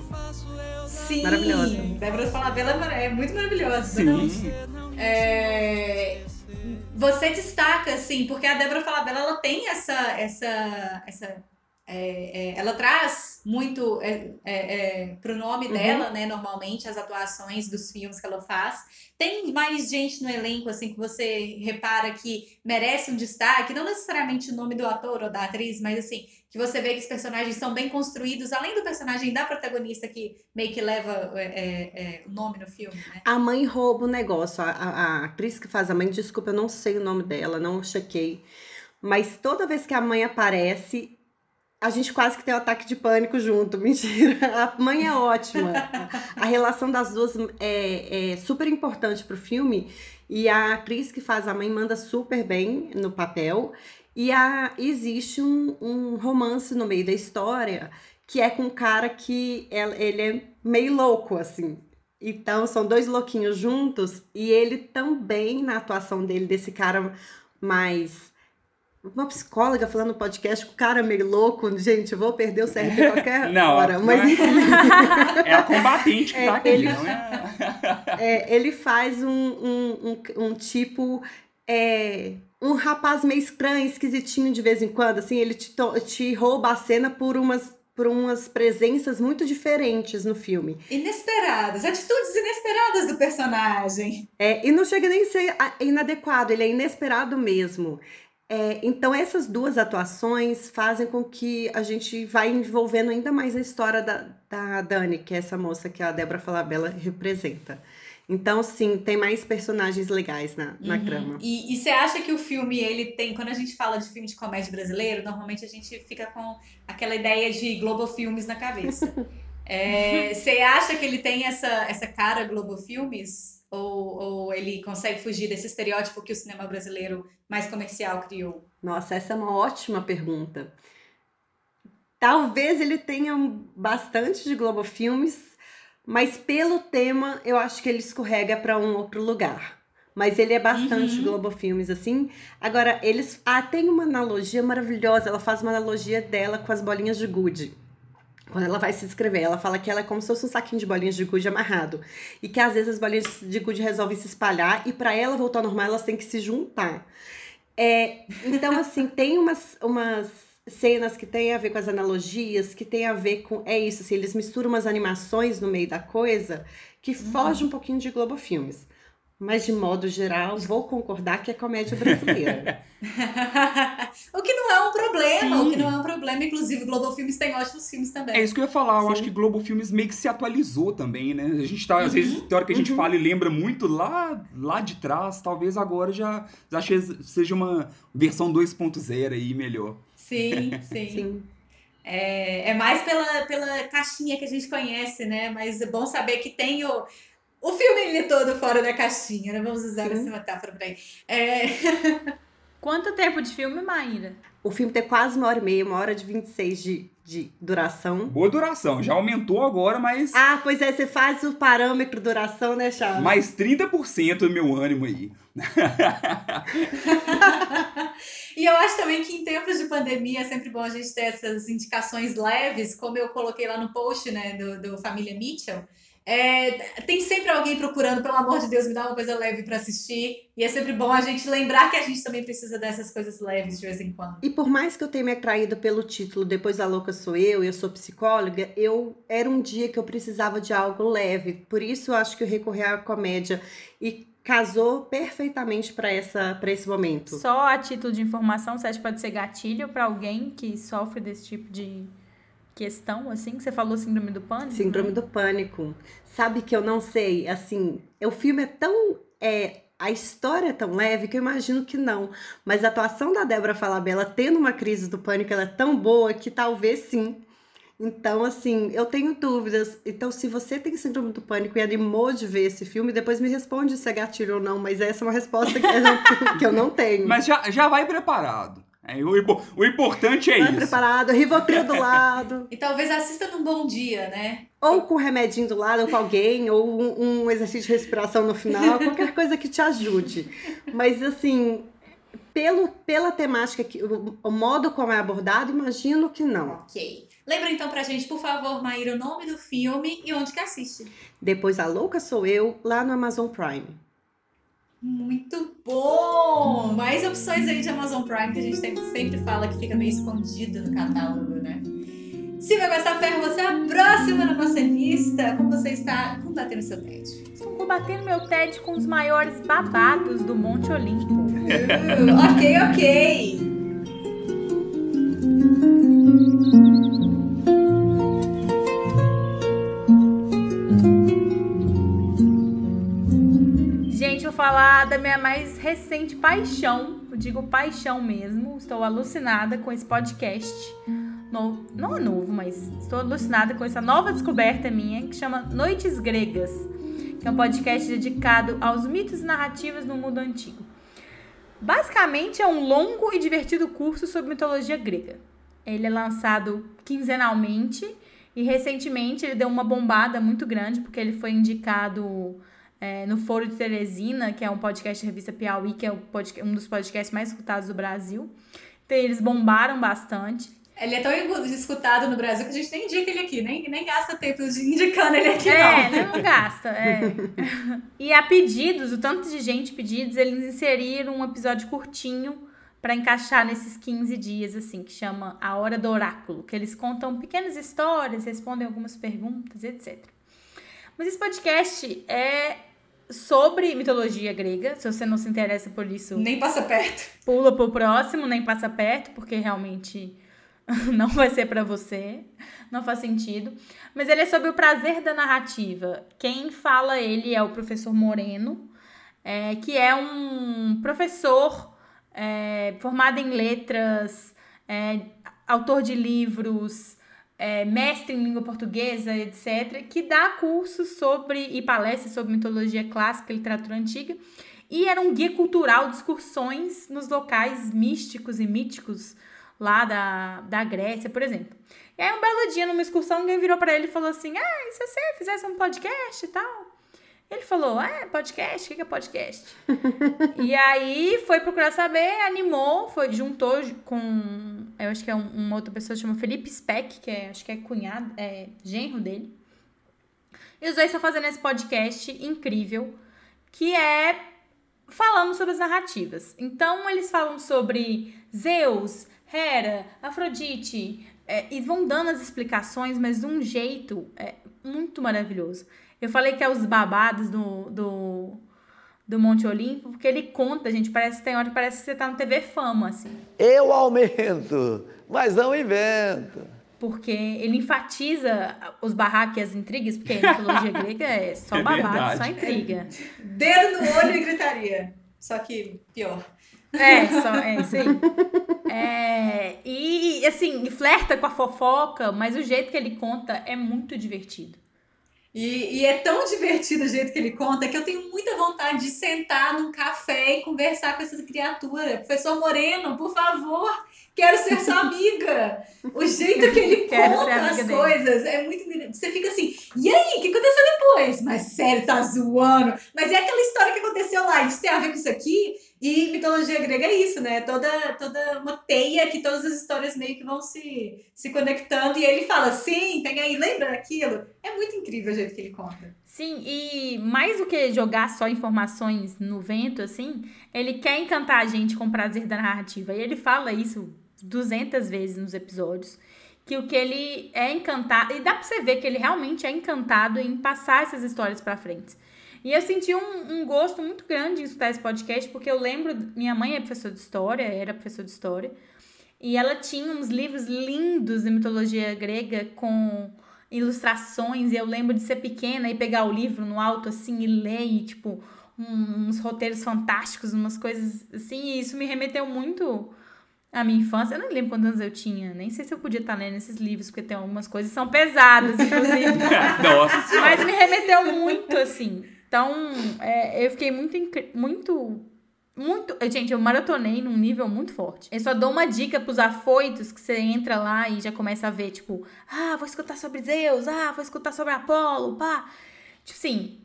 Sim. Maravilhosa. Débora Falabella é é muito maravilhosa. Sim. É, Você destaca, assim, porque a Débora Falabella, ela tem essa, essa, essa é, é, ela traz muito é, é, é pro nome Uhum. dela, né, normalmente, as atuações dos filmes que ela faz. Tem mais gente no elenco, assim, que você repara que merece um destaque, não necessariamente o nome do ator ou da atriz, mas assim, que você vê que os personagens são bem construídos, além do personagem da protagonista que meio que leva é, o nome no filme, né? A mãe rouba o negócio. A, a, a atriz que faz a mãe, desculpa, eu não sei o nome dela, não chequei. Mas toda vez que a mãe aparece, a gente quase que tem um ataque de pânico junto. *laughs* Mentira. A mãe é ótima. A, relação das duas é, é super importante pro filme. E a atriz que faz a mãe manda super bem no papel. E a, existe um, um romance no meio da história que é com um cara que ele é meio louco, assim. Então, são dois louquinhos juntos e ele também, na atuação dele, desse cara mais. Uma psicóloga falando no podcast com o cara meio louco, gente, vou perder o CRP *laughs* qualquer Não, hora. não Mas é- enfim, É a combatente que É, tá aqui, ele- não é? *laughs* é, ele faz um, um, um, um tipo. é, um rapaz meio estranho, esquisitinho de vez em quando, assim, ele te, to- te rouba a cena por umas, por umas presenças muito diferentes no filme. Inesperadas, atitudes inesperadas do personagem. É, e não chega nem a ser inadequado, ele é inesperado mesmo. É, então, essas duas atuações fazem com que a gente vá envolvendo ainda mais a história da, da Dani, que é essa moça que a Débora Falabella representa. Então, sim, tem mais personagens legais na, na Uhum. trama. E, e você acha que o filme, ele tem, quando a gente fala de filme de comédia brasileiro, normalmente a gente fica com aquela ideia de Globo Filmes na cabeça. *laughs* É, você acha que ele tem essa, essa cara Globo Filmes? Ou, ou ele consegue fugir desse estereótipo que o cinema brasileiro mais comercial criou? Nossa, essa é uma ótima pergunta. Talvez ele tenha bastante de Globo Filmes, mas pelo tema eu acho que ele escorrega para um outro lugar. Mas ele é bastante Uhum. Globo Filmes, assim. Agora, eles. Ah, tem uma analogia maravilhosa. Ela faz uma analogia dela com as bolinhas de gude. Quando ela vai se inscrever, ela fala que ela é como se fosse um saquinho de bolinhas de gude amarrado. E que às vezes as bolinhas de gude resolvem se espalhar e para ela voltar ao normal, elas têm que se juntar. É, então, assim, tem umas, umas cenas que tem a ver com as analogias, que tem a ver com. É isso, assim, eles misturam umas animações no meio da coisa que foge um pouquinho de Globo Filmes. Mas, de modo geral, vou concordar que é comédia brasileira. *laughs* o que não é um problema, Sim. o que não é um problema. Inclusive, o Globo Filmes tem ótimos filmes também. É isso que eu ia falar, eu Sim. acho que Globo Filmes meio que se atualizou também, né? A gente tá, às Uhum. vezes, tem hora que a gente Uhum. fala e lembra muito lá, lá de trás, talvez agora já, já seja uma versão 2.0 aí melhor. Sim, *laughs* sim. Sim. É, é mais pela, pela caixinha que a gente conhece, né? Mas é bom saber que tem o, o filme ele é todo fora da caixinha, né? Vamos usar Sim. essa metáfora pra aí. É, *laughs* Quanto tempo de filme, Maíra? O filme tem quase uma hora e meia, uma hora de 26 de, de duração. Boa duração, já aumentou agora, mas Ah, pois é, você faz o parâmetro duração, né, Charles? mais 30% do meu ânimo aí. *laughs* E eu acho também que em tempos de pandemia é sempre bom a gente ter essas indicações leves, como eu coloquei lá no post, né, do, do Família Mitchell. É, tem sempre alguém procurando, pelo amor de Deus, me dá uma coisa leve pra assistir. E é sempre bom a gente lembrar que a gente também precisa dessas coisas leves de vez em quando. E por mais que eu tenha me atraído pelo título Depois da Louca Sou Eu, eu sou psicóloga, eu era um dia que eu precisava de algo leve. Por isso eu acho que eu recorri à comédia. E casou perfeitamente para essa para esse momento. Só a título de informação, você acha que pode ser gatilho pra alguém que sofre desse tipo de questão, assim? Que você falou síndrome do pânico? Síndrome né? do pânico. Sabe que eu não sei, assim, o filme é tão. É, a história é tão leve que eu imagino que não. Mas a atuação da Débora Falabella tendo uma crise do pânico, ela é tão boa que talvez sim. Então, assim, eu tenho dúvidas. Então, se você tem síndrome do pânico e animou de ver esse filme, depois me responde se é gatilho ou não. Mas essa é uma resposta que eu não, *laughs* que eu não tenho. Mas já, já vai preparado. É, o, o importante é Vai isso. preparado, Rivotril do lado. *laughs* E talvez assista num bom dia, né? Ou com um remedinho do lado, ou com alguém, ou um, um exercício de respiração no final, *laughs* qualquer coisa que te ajude. Mas assim, pelo, pela temática, que, o, o modo como é abordado, imagino que não. Ok. Lembra então pra gente, por favor, Maíra, o nome do filme e onde que assiste. Depois a louca sou eu, lá no Amazon Prime. Muito bom! Mais opções aí de Amazon Prime que a gente sempre, fala que fica meio escondido no catálogo, né? Silvia Costa Ferro, você é a próxima na nossa lista. Como você está combatendo seu TED? Estou combatendo meu TED com os maiores babados do Monte Olimpo. Uh, ok, ok. Falar da minha mais recente paixão. Eu digo paixão mesmo. Estou alucinada com esse podcast. Não é novo, mas estou alucinada com essa nova descoberta minha que chama Noites Gregas, que é um podcast dedicado aos mitos e narrativas no mundo antigo. Basicamente é um longo e divertido curso sobre mitologia grega. Ele é lançado quinzenalmente e recentemente ele deu uma bombada muito grande porque ele foi indicado é, no Foro de Teresina, que é um podcast da revista Piauí, que é um dos podcasts mais escutados do Brasil. Então eles bombaram bastante. Ele é tão escutado no Brasil que a gente nem indica ele aqui, nem, nem gasta tempo indicando ele aqui, é, não. não gasta, é. *laughs* e a pedidos, o tanto de gente pedidos, eles inseriram um episódio curtinho para encaixar nesses 15 dias, assim, que chama A Hora do Oráculo, que eles contam pequenas histórias, respondem algumas perguntas, etc. Mas esse podcast é sobre mitologia grega. Se você não se interessa por isso, Nem passa perto. pula pro próximo, nem passa perto, porque realmente *laughs* não vai ser pra você. Não faz sentido. Mas ele é sobre o prazer da narrativa. Quem fala ele é o professor Moreno, é, que é um professor é, formado em letras, é, autor de livros, é, mestre em língua portuguesa, etc., que dá cursos sobre e palestras sobre mitologia clássica e literatura antiga. E era um guia cultural de excursões nos locais místicos e míticos lá da, da Grécia, por exemplo. E aí, um belo dia, numa excursão, alguém virou para ele e falou assim: Ah, e se você fizesse um podcast e tal? Ele falou: Ah, podcast? O que é podcast? e aí foi procurar saber, animou, foi, juntou com. Eu acho que é um- uma outra pessoa chama Felipe Speck, que é, acho que é cunhado, é genro dele. E os dois estão fazendo esse podcast incrível, que é falando sobre as narrativas. Então, eles falam sobre Zeus, Hera, Afrodite, é, e vão dando as explicações, mas de um jeito é, muito maravilhoso. Eu falei que é os babados do, do, do Monte Olimpo, porque ele conta, gente, parece tem hora que parece que você tá no TV Fama, assim. Eu aumento, mas não invento. Porque ele enfatiza os barracos e as intrigas, porque a mitologia *laughs* grega é só É babado, verdade. só intriga. Dedo no olho e gritaria. Só que pior. É, só, é isso aí. É, e assim, flerta com a fofoca, mas o jeito que ele conta é muito divertido. E, e é tão divertido o jeito que ele conta que eu tenho muita vontade de sentar num café e conversar com essa criatura. Professor Moreno, por favor, quero ser sua amiga. O jeito que ele *laughs* conta as dele. coisas é muito. Você fica assim, e aí, o que aconteceu depois? Mas sério, tá zoando. Mas é aquela história que aconteceu lá, isso tem a ver com isso aqui? E mitologia grega é isso, né? Toda, toda uma teia que todas as histórias meio que vão se, se conectando. E ele fala, sim, tem aí, lembra daquilo? É muito incrível o jeito que ele conta. Sim, e mais do que jogar só informações no vento, assim, ele quer encantar a gente com o prazer da narrativa. E ele fala isso 200 vezes nos episódios. Que o que ele é encantado. E dá pra você ver que ele realmente é encantado em passar essas histórias pra frente. E eu senti um, um gosto muito grande em escutar esse podcast, porque eu lembro. Minha mãe é professora de história, era professora de história. E ela tinha uns livros lindos de mitologia grega com ilustrações. E eu lembro de ser pequena e pegar o livro no alto assim e ler, e, tipo, uns roteiros fantásticos, umas coisas assim. E isso me remeteu muito à minha infância. Eu não lembro quantos anos eu tinha, nem sei se eu podia estar lendo esses livros, porque tem algumas coisas que são pesadas, inclusive. *laughs* Nossa. Mas me remeteu muito, assim. Então, é, eu fiquei muito, muito, muito... Gente, eu maratonei num nível muito forte. Eu só dou uma dica pros afoitos, que você entra lá e já começa a ver, tipo... Ah, vou escutar sobre Zeus. Ah, vou escutar sobre Apolo, pá. Tipo assim,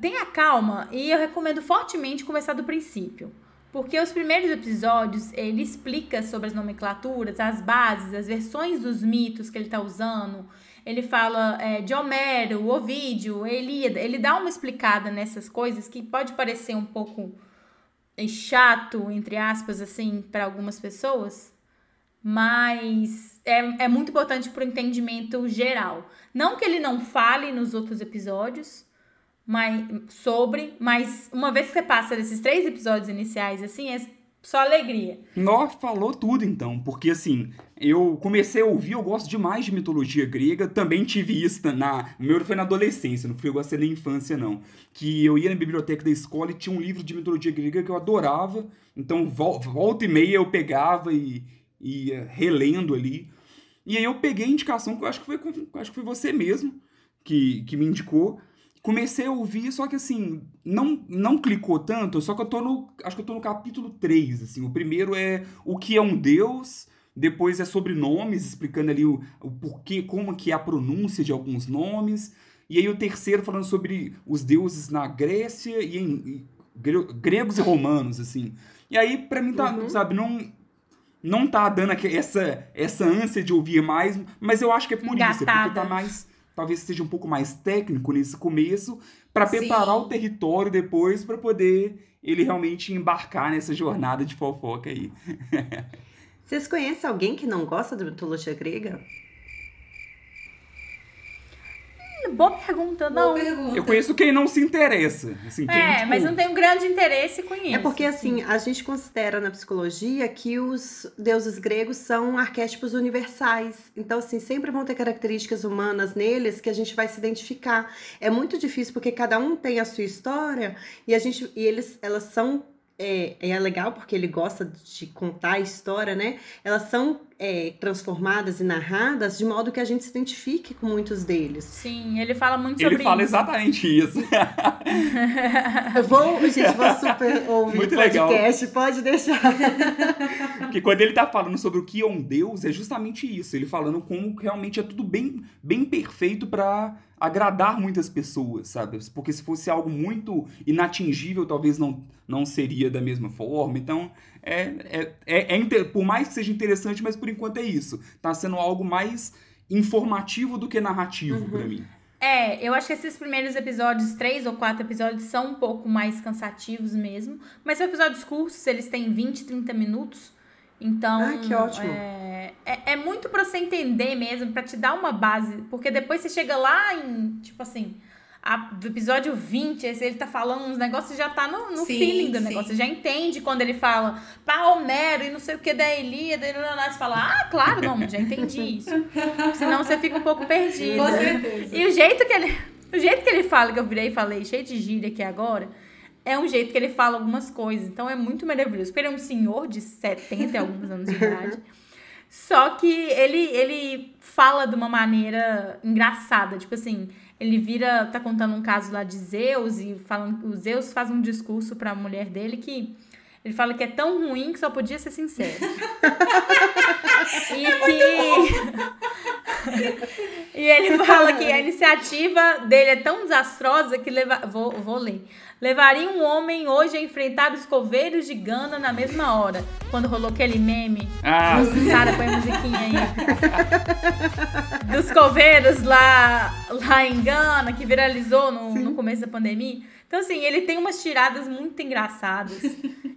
tenha calma. E eu recomendo fortemente começar do princípio. Porque os primeiros episódios, ele explica sobre as nomenclaturas, as bases, as versões dos mitos que ele tá usando. Ele fala é, de Homero, Ovídio, Elíada. Ele dá uma explicada nessas coisas que pode parecer um pouco chato, entre aspas, assim, para algumas pessoas, mas é, é muito importante para o entendimento geral. Não que ele não fale nos outros episódios mas, sobre, mas uma vez que você passa desses três episódios iniciais, assim, é só alegria. Nó falou tudo então, porque assim, eu comecei a ouvir, eu gosto demais de mitologia grega, também tive isso na. O meu foi na adolescência, não foi eu gostei na infância, não. Que eu ia na biblioteca da escola e tinha um livro de mitologia grega que eu adorava, então volta e meia eu pegava e ia relendo ali. E aí eu peguei a indicação, que eu acho que foi, acho que foi você mesmo que, que me indicou. Comecei a ouvir, só que assim, não, não clicou tanto, só que eu tô no. Acho que eu tô no capítulo 3, assim. O primeiro é o que é um deus, depois é sobre nomes, explicando ali o, o porquê, como que é a pronúncia de alguns nomes. E aí o terceiro falando sobre os deuses na Grécia e em, em gregos e romanos, assim. E aí, pra mim, tá, uhum. sabe, não não tá dando essa, essa ânsia de ouvir mais, mas eu acho que é por Engatada. isso, é porque tá mais. Talvez seja um pouco mais técnico nesse começo, para preparar o território depois, para poder ele realmente embarcar nessa jornada de fofoca aí. *laughs* Vocês conhecem alguém que não gosta da mitologia grega? Boa pergunta, não. Boa pergunta. Eu conheço quem não se interessa. Assim, quem, é, tipo... mas não tem um grande interesse com isso. É porque, assim, a gente considera na psicologia que os deuses gregos são arquétipos universais. Então, assim, sempre vão ter características humanas neles que a gente vai se identificar. É muito difícil porque cada um tem a sua história e a gente e eles elas são é, é legal porque ele gosta de contar a história, né? Elas são é, transformadas e narradas de modo que a gente se identifique com muitos deles. Sim, ele fala muito sobre Ele fala exatamente isso. *laughs* Eu vou, gente, vou super ouvir muito podcast, legal. pode deixar. *laughs* Porque quando ele tá falando sobre o que é um deus, é justamente isso. Ele falando como realmente é tudo bem, bem perfeito para agradar muitas pessoas, sabe? Porque se fosse algo muito inatingível, talvez não, não seria da mesma forma. Então, é, é, é, é, por mais que seja interessante, mas por enquanto é isso. Tá sendo algo mais informativo do que narrativo uhum. para mim. É, eu acho que esses primeiros episódios, três ou quatro episódios, são um pouco mais cansativos mesmo. Mas são episódios curtos, eles têm 20, 30 minutos. Então. Ah, que ótimo. É, é, é muito pra você entender mesmo, para te dar uma base. Porque depois você chega lá em, tipo assim, a, do episódio 20, ele tá falando uns negócios, já tá no, no sim, feeling do sim. negócio. Você já entende quando ele fala pra Homero e não sei o que da Elíada, e você fala, ah, claro, não, já entendi isso. *laughs* Senão você fica um pouco perdido. Com certeza. E o jeito que ele. O jeito que ele fala, que eu virei e falei, cheio de gíria aqui agora, é um jeito que ele fala algumas coisas. Então é muito maravilhoso. Porque ele é um senhor de 70 e alguns anos de idade. *laughs* Só que ele, ele fala de uma maneira engraçada. Tipo assim, ele vira, tá contando um caso lá de Zeus e falando, o Zeus faz um discurso para a mulher dele que ele fala que é tão ruim que só podia ser sincero. *laughs* e que. *laughs* *laughs* e ele fala que a iniciativa dele é tão desastrosa que leva. Vou, vou ler. Levaria um homem hoje a enfrentar os coveiros de Gana na mesma hora. Quando rolou aquele meme. Ah. Sara, põe a musiquinha aí. Dos coveiros lá, lá em Gana, que viralizou no, no começo da pandemia. Então, assim, ele tem umas tiradas muito engraçadas.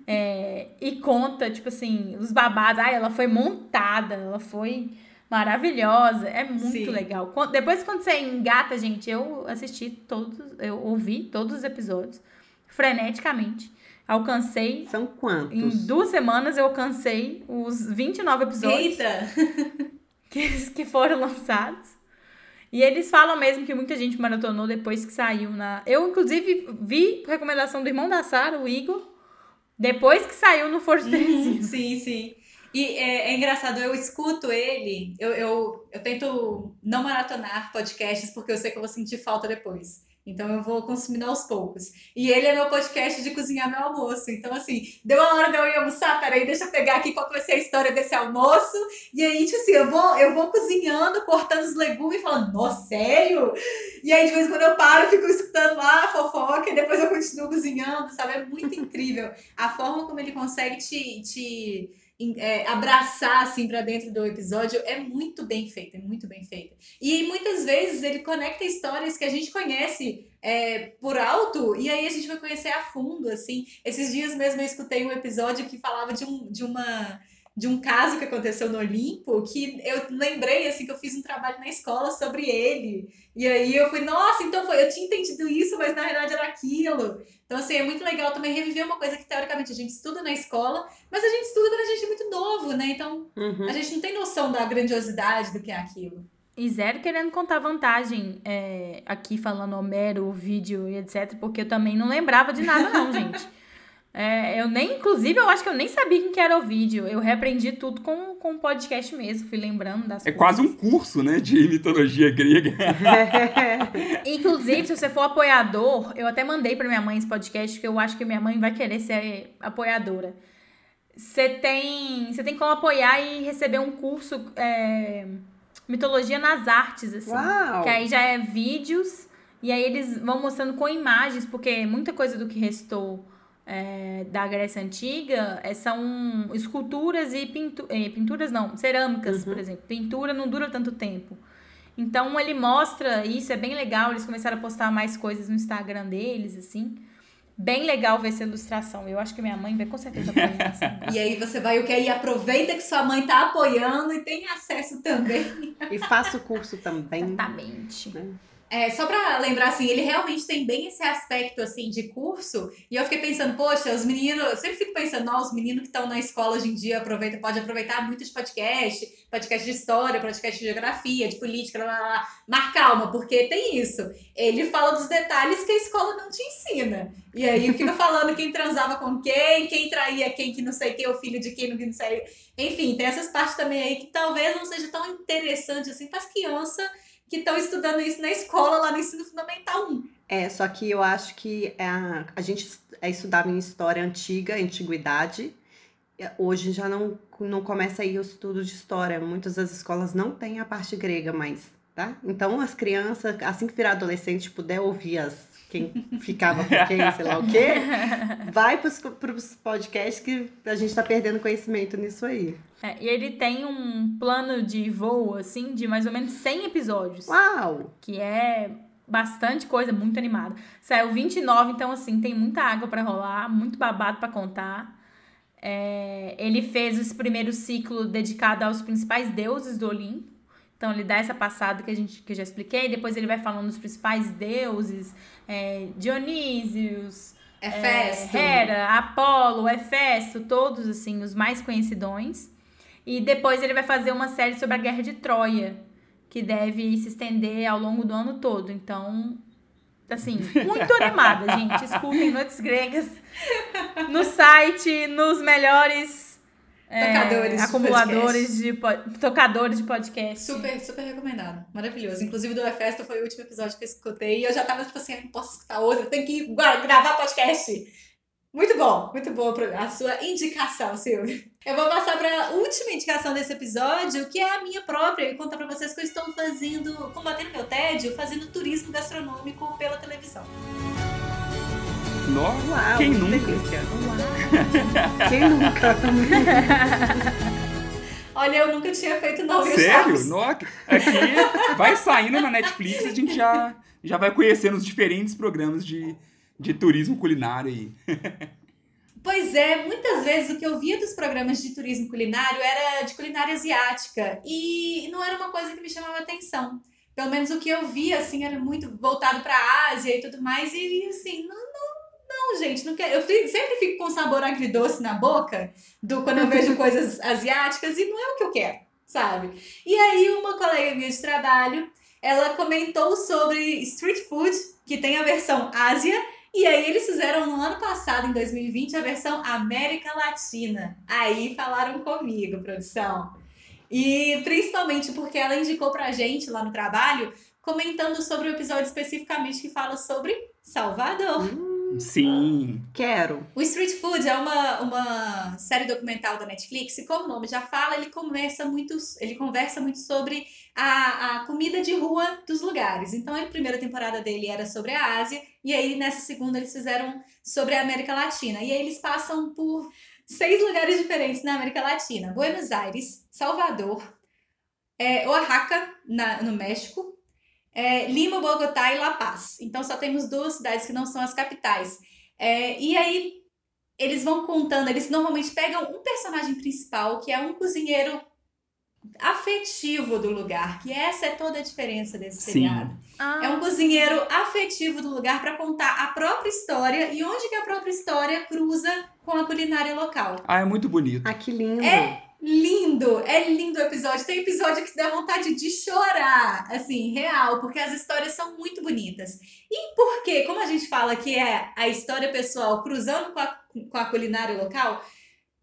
é, e conta, tipo assim, os babados. Ai, ela foi montada, ela foi maravilhosa. É muito Sim. legal. Depois, quando você engata, gente, eu assisti todos, eu ouvi todos os episódios freneticamente. Alcancei. São quantos? Em duas semanas eu alcancei os 29 episódios. Eita! *laughs* Que, que foram lançados. E eles falam mesmo que muita gente maratonou depois que saiu na. Eu, inclusive, vi recomendação do irmão da Sara, o Igor, depois que saiu no Força uhum, Sim, sim. E é, é, engraçado, eu escuto ele, eu, eu, eu tento não maratonar podcasts porque eu sei que eu vou sentir falta depois. Então eu vou consumindo aos poucos. E ele é meu podcast de cozinhar meu almoço. Então, assim, deu a hora de eu ir almoçar, peraí, deixa eu pegar aqui qual vai ser a história desse almoço. E aí, tipo assim, eu vou, eu vou cozinhando, cortando os legumes e falando, nossa, sério? E aí, de vez em quando eu paro, fico escutando lá a fofoca e depois eu continuo cozinhando, sabe? É muito *laughs* incrível a forma como ele consegue te. te é, abraçar assim para dentro do episódio é muito bem feita, é muito bem feita. E muitas vezes ele conecta histórias que a gente conhece é, por alto, e aí a gente vai conhecer a fundo, assim. Esses dias mesmo eu escutei um episódio que falava de, um, de uma de um caso que aconteceu no Olimpo, que eu lembrei, assim, que eu fiz um trabalho na escola sobre ele. E aí eu fui, nossa, então foi, eu tinha entendido isso, mas na verdade era aquilo. Então, assim, é muito legal também reviver uma coisa que teoricamente a gente estuda na escola, mas a gente estuda quando a gente é muito novo, né? Então, Uhum. a gente não tem noção da grandiosidade do que é aquilo. E zero querendo contar vantagem é, aqui falando Homero, vídeo e etc. Porque eu também não lembrava de nada, não, *laughs* gente. É, eu nem, inclusive, eu acho que eu nem sabia quem que era o vídeo. Eu reaprendi tudo com, com o podcast mesmo, fui lembrando das É coisas. quase um curso, né, de mitologia grega. *laughs* Inclusive, se você for apoiador, eu até mandei pra minha mãe esse podcast, porque eu acho que minha mãe vai querer ser apoiadora. Você tem, você tem como apoiar e receber um curso é, Mitologia nas Artes, assim. Uau! Que aí já é vídeos, e aí eles vão mostrando com imagens, porque muita coisa do que restou é, da Grécia Antiga é, são esculturas e pintu eh, pinturas, não, cerâmicas, por exemplo. Pintura não dura tanto tempo. Então ele mostra isso, é bem legal. Eles começaram a postar mais coisas no Instagram deles, assim. Bem legal ver essa ilustração. Eu acho que minha mãe vai com certeza apoiar assim. *laughs* E aí você vai o que aí aproveita que sua mãe tá apoiando e tem acesso também. E faço o curso também. Exatamente. É, só pra lembrar, assim, ele realmente tem bem esse aspecto, assim, de curso. E eu fiquei pensando, poxa, os meninos... Eu sempre fico pensando, os meninos que estão na escola hoje em dia aproveita, pode aproveitar muito de podcast. Podcast de história, podcast de geografia, de política, lá, lá, lá. Mas calma, porque tem isso. Ele fala dos detalhes que a escola não te ensina. E aí fica falando quem transava com quem, quem traía quem, que não sei quem, o filho de quem, não sei... Enfim, tem essas partes também aí que talvez não seja tão interessante, assim, para as crianças que estão estudando isso na escola, lá no ensino fundamental 1. É, só que eu acho que a, a gente é estudado em história antiga, antiguidade. É, Hoje já não, não começa aí o estudo de história. Muitas das escolas não têm a parte grega mais, tá? Então as crianças, assim que virar adolescente, puder ouvir as quem ficava com quem, sei lá o quê, *laughs* vai pros, pros podcasts que a gente tá perdendo conhecimento nisso aí. É, e ele tem um plano de voo, assim, de mais ou menos 100 episódios. Uau! Que é bastante coisa, muito animada. Saiu 29, então, assim, tem muita água pra rolar, muito babado pra contar. É, ele fez esse primeiro ciclo dedicado aos principais deuses do Olimpo. Então, ele dá essa passada que, a gente, que eu já expliquei. Depois, ele vai falando dos principais deuses. É, Dionísios, É festa. é, Hera, Apolo, Hefesto, todos assim, os mais conhecidões. E depois ele vai fazer uma série sobre a Guerra de Troia, que deve se estender ao longo do ano todo. Então, assim, muito animada, gente. Escutem *laughs* Noites Gregas no site, nos melhores é, Tocadores de acumuladores de, po- tocadores de podcast. Super, super recomendado. Maravilhoso. Inclusive, do Efesto foi o último episódio que eu escutei. E eu já tava tipo assim, não posso escutar outro, eu tenho que ir gravar podcast. Muito bom, muito boa a sua indicação, Silvia. Eu vou passar para a última indicação desse episódio, que é a minha própria, e contar para vocês que eu estou fazendo, combatendo meu tédio, fazendo turismo gastronômico pela televisão. Nossa, Uau! quem que nunca? delícia. Quem nunca? *laughs* Olha, eu nunca tinha feito não, viu, Sério? No, aqui vai saindo na Netflix, a gente já, já vai conhecendo os diferentes programas de, de turismo culinário aí. *laughs* Pois é, muitas vezes o que eu via dos programas de turismo culinário era de culinária asiática e não era uma coisa que me chamava atenção. Pelo menos o que eu via, assim, era muito voltado para a Ásia e tudo mais e, assim, não, não, não gente, não quero. Eu sempre fico com sabor agridoce na boca do quando eu vejo *laughs* coisas asiáticas e não é o que eu quero, sabe? E aí uma colega minha de trabalho, ela comentou sobre street food, que tem a versão Ásia e aí eles fizeram no ano passado, em 2020, a versão América Latina. Aí falaram comigo, produção. E principalmente porque ela indicou pra gente lá no trabalho, comentando sobre o episódio especificamente que fala sobre Salvador. Sim. Quero. O Street Food é uma, uma série documental da Netflix e como o nome já fala, ele conversa muito, ele conversa muito sobre a, a comida de rua dos lugares. Então, a primeira temporada dele era sobre a Ásia e aí nessa segunda eles fizeram sobre a América Latina. E aí eles passam por seis lugares diferentes na América Latina. Buenos Aires, Salvador, é, Oaxaca, na- no México, é, Lima, Bogotá e La Paz. Então só temos duas cidades que não são as capitais. É, e aí eles vão contando, eles normalmente pegam um personagem principal, que é um cozinheiro afetivo do lugar, que essa é toda a diferença desse Sim. seriado. Ah, É um cozinheiro afetivo do lugar para contar a própria história e onde que a própria história cruza com a culinária local. Ah, é muito bonito. Ah, que lindo. É. Lindo, é lindo o episódio. Tem episódio que dá vontade de chorar, assim, real, porque as histórias são muito bonitas. E por quê? Como a gente fala que é a história pessoal cruzando com a, com a culinária local,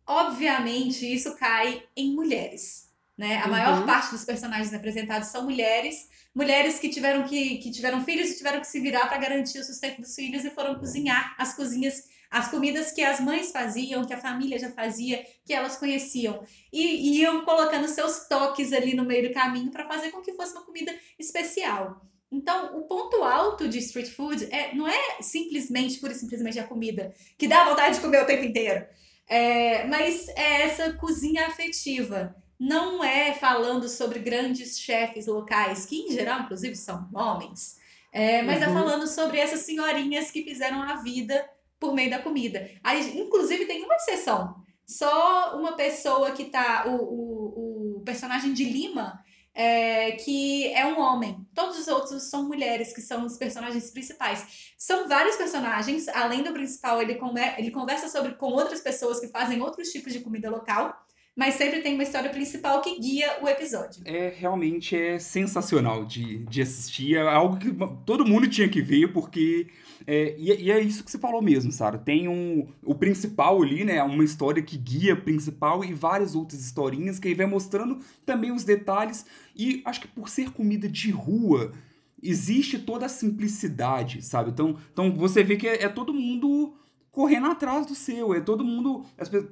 obviamente isso cai em mulheres. Né? A maior Uhum. parte dos personagens apresentados são mulheres, mulheres que tiveram que, que tiveram filhos e tiveram que se virar para garantir o sustento dos filhos e foram cozinhar as cozinhas, as comidas que as mães faziam, que a família já fazia, que elas conheciam e e iam colocando seus toques ali no meio do caminho para fazer com que fosse uma comida especial. Então, o ponto alto de street food é, não é simplesmente, pura e simplesmente a comida, que dá vontade de comer o tempo inteiro. É, mas é essa cozinha afetiva. Não é falando sobre grandes chefes locais, que em geral, inclusive, são homens. É, mas é Uhum. falando sobre essas senhorinhas que fizeram a vida por meio da comida. Aí, inclusive, tem uma exceção. Só uma pessoa que tá. O, o, o personagem de Lima, é, que é um homem. Todos os outros são mulheres, que são os personagens principais. São vários personagens, além do principal, ele, come- ele conversa sobre com outras pessoas que fazem outros tipos de comida local, mas sempre tem uma história principal que guia o episódio. É realmente é sensacional de, de assistir. É algo que todo mundo tinha que ver, porque. É, e, e é isso que você falou mesmo, Sara. Tem um, o principal ali, né? Uma história que guia principal e várias outras historinhas que aí vai mostrando também os detalhes. E acho que por ser comida de rua, existe toda a simplicidade, sabe? Então, então você vê que é, é todo mundo correndo atrás do seu, é todo mundo. as pe-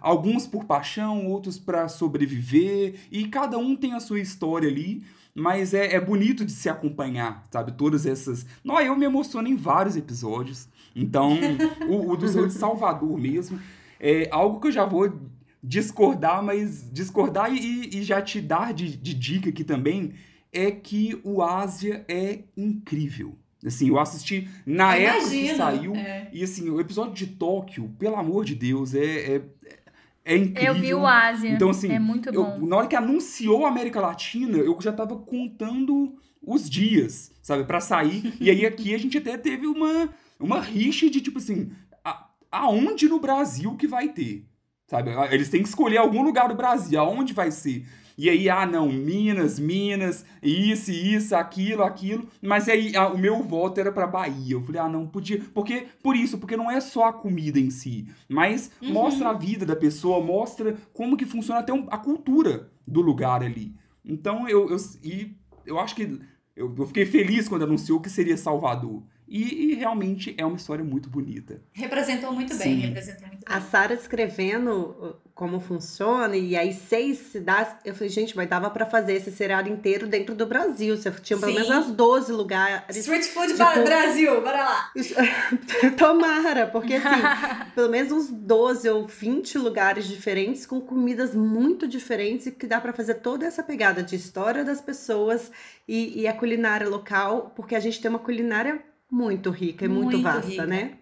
alguns por paixão, outros pra sobreviver, e cada um tem a sua história ali. Mas é, é bonito de se acompanhar, sabe? Todas essas. Não, eu me emociono em vários episódios. Então, o, o do seu de Salvador mesmo. É algo que eu já vou discordar, mas discordar e, e já te dar de, de dica aqui também é que o Ásia é incrível. Assim, eu assisti na Eu época que imagino, saiu. é. E assim, o episódio de Tóquio, pelo amor de Deus, é, é, é incrível. eu vi o Ásia. Então, assim, é muito Eu- bom. na hora que anunciou a América Latina, eu já tava contando os dias, sabe, Pra sair. e aí aqui a gente até teve uma, uma rixa de tipo assim, a- aonde no Brasil que vai ter? Sabe? Eles têm que escolher algum lugar do Brasil, aonde vai ser. E aí, ah, não, Minas, Minas, isso, isso, aquilo, aquilo. Mas aí ah, o meu voto era pra Bahia. Eu falei, ah, não, podia. Porque, por isso, porque não é só a comida em si, mas Uhum. mostra a vida da pessoa, mostra como que funciona até um- a cultura do lugar ali. Então, eu, eu, e eu acho que eu, eu fiquei feliz quando anunciou que seria Salvador. E, e realmente é uma história muito bonita. Representou muito bem, representou muito bem. A Sara escrevendo como funciona e aí seis cidades, eu falei, gente, mas dava pra fazer esse seriado inteiro dentro do Brasil. Você tinha pelo menos umas 12 lugares. Street Food para Brasil, bora lá. *laughs* Tomara, porque assim, *laughs* pelo menos uns 12 ou 20 lugares diferentes com comidas muito diferentes e que dá pra fazer toda essa pegada de história das pessoas e, e a culinária local, porque a gente tem uma culinária muito rica e muito, Muito vasta, rica. né?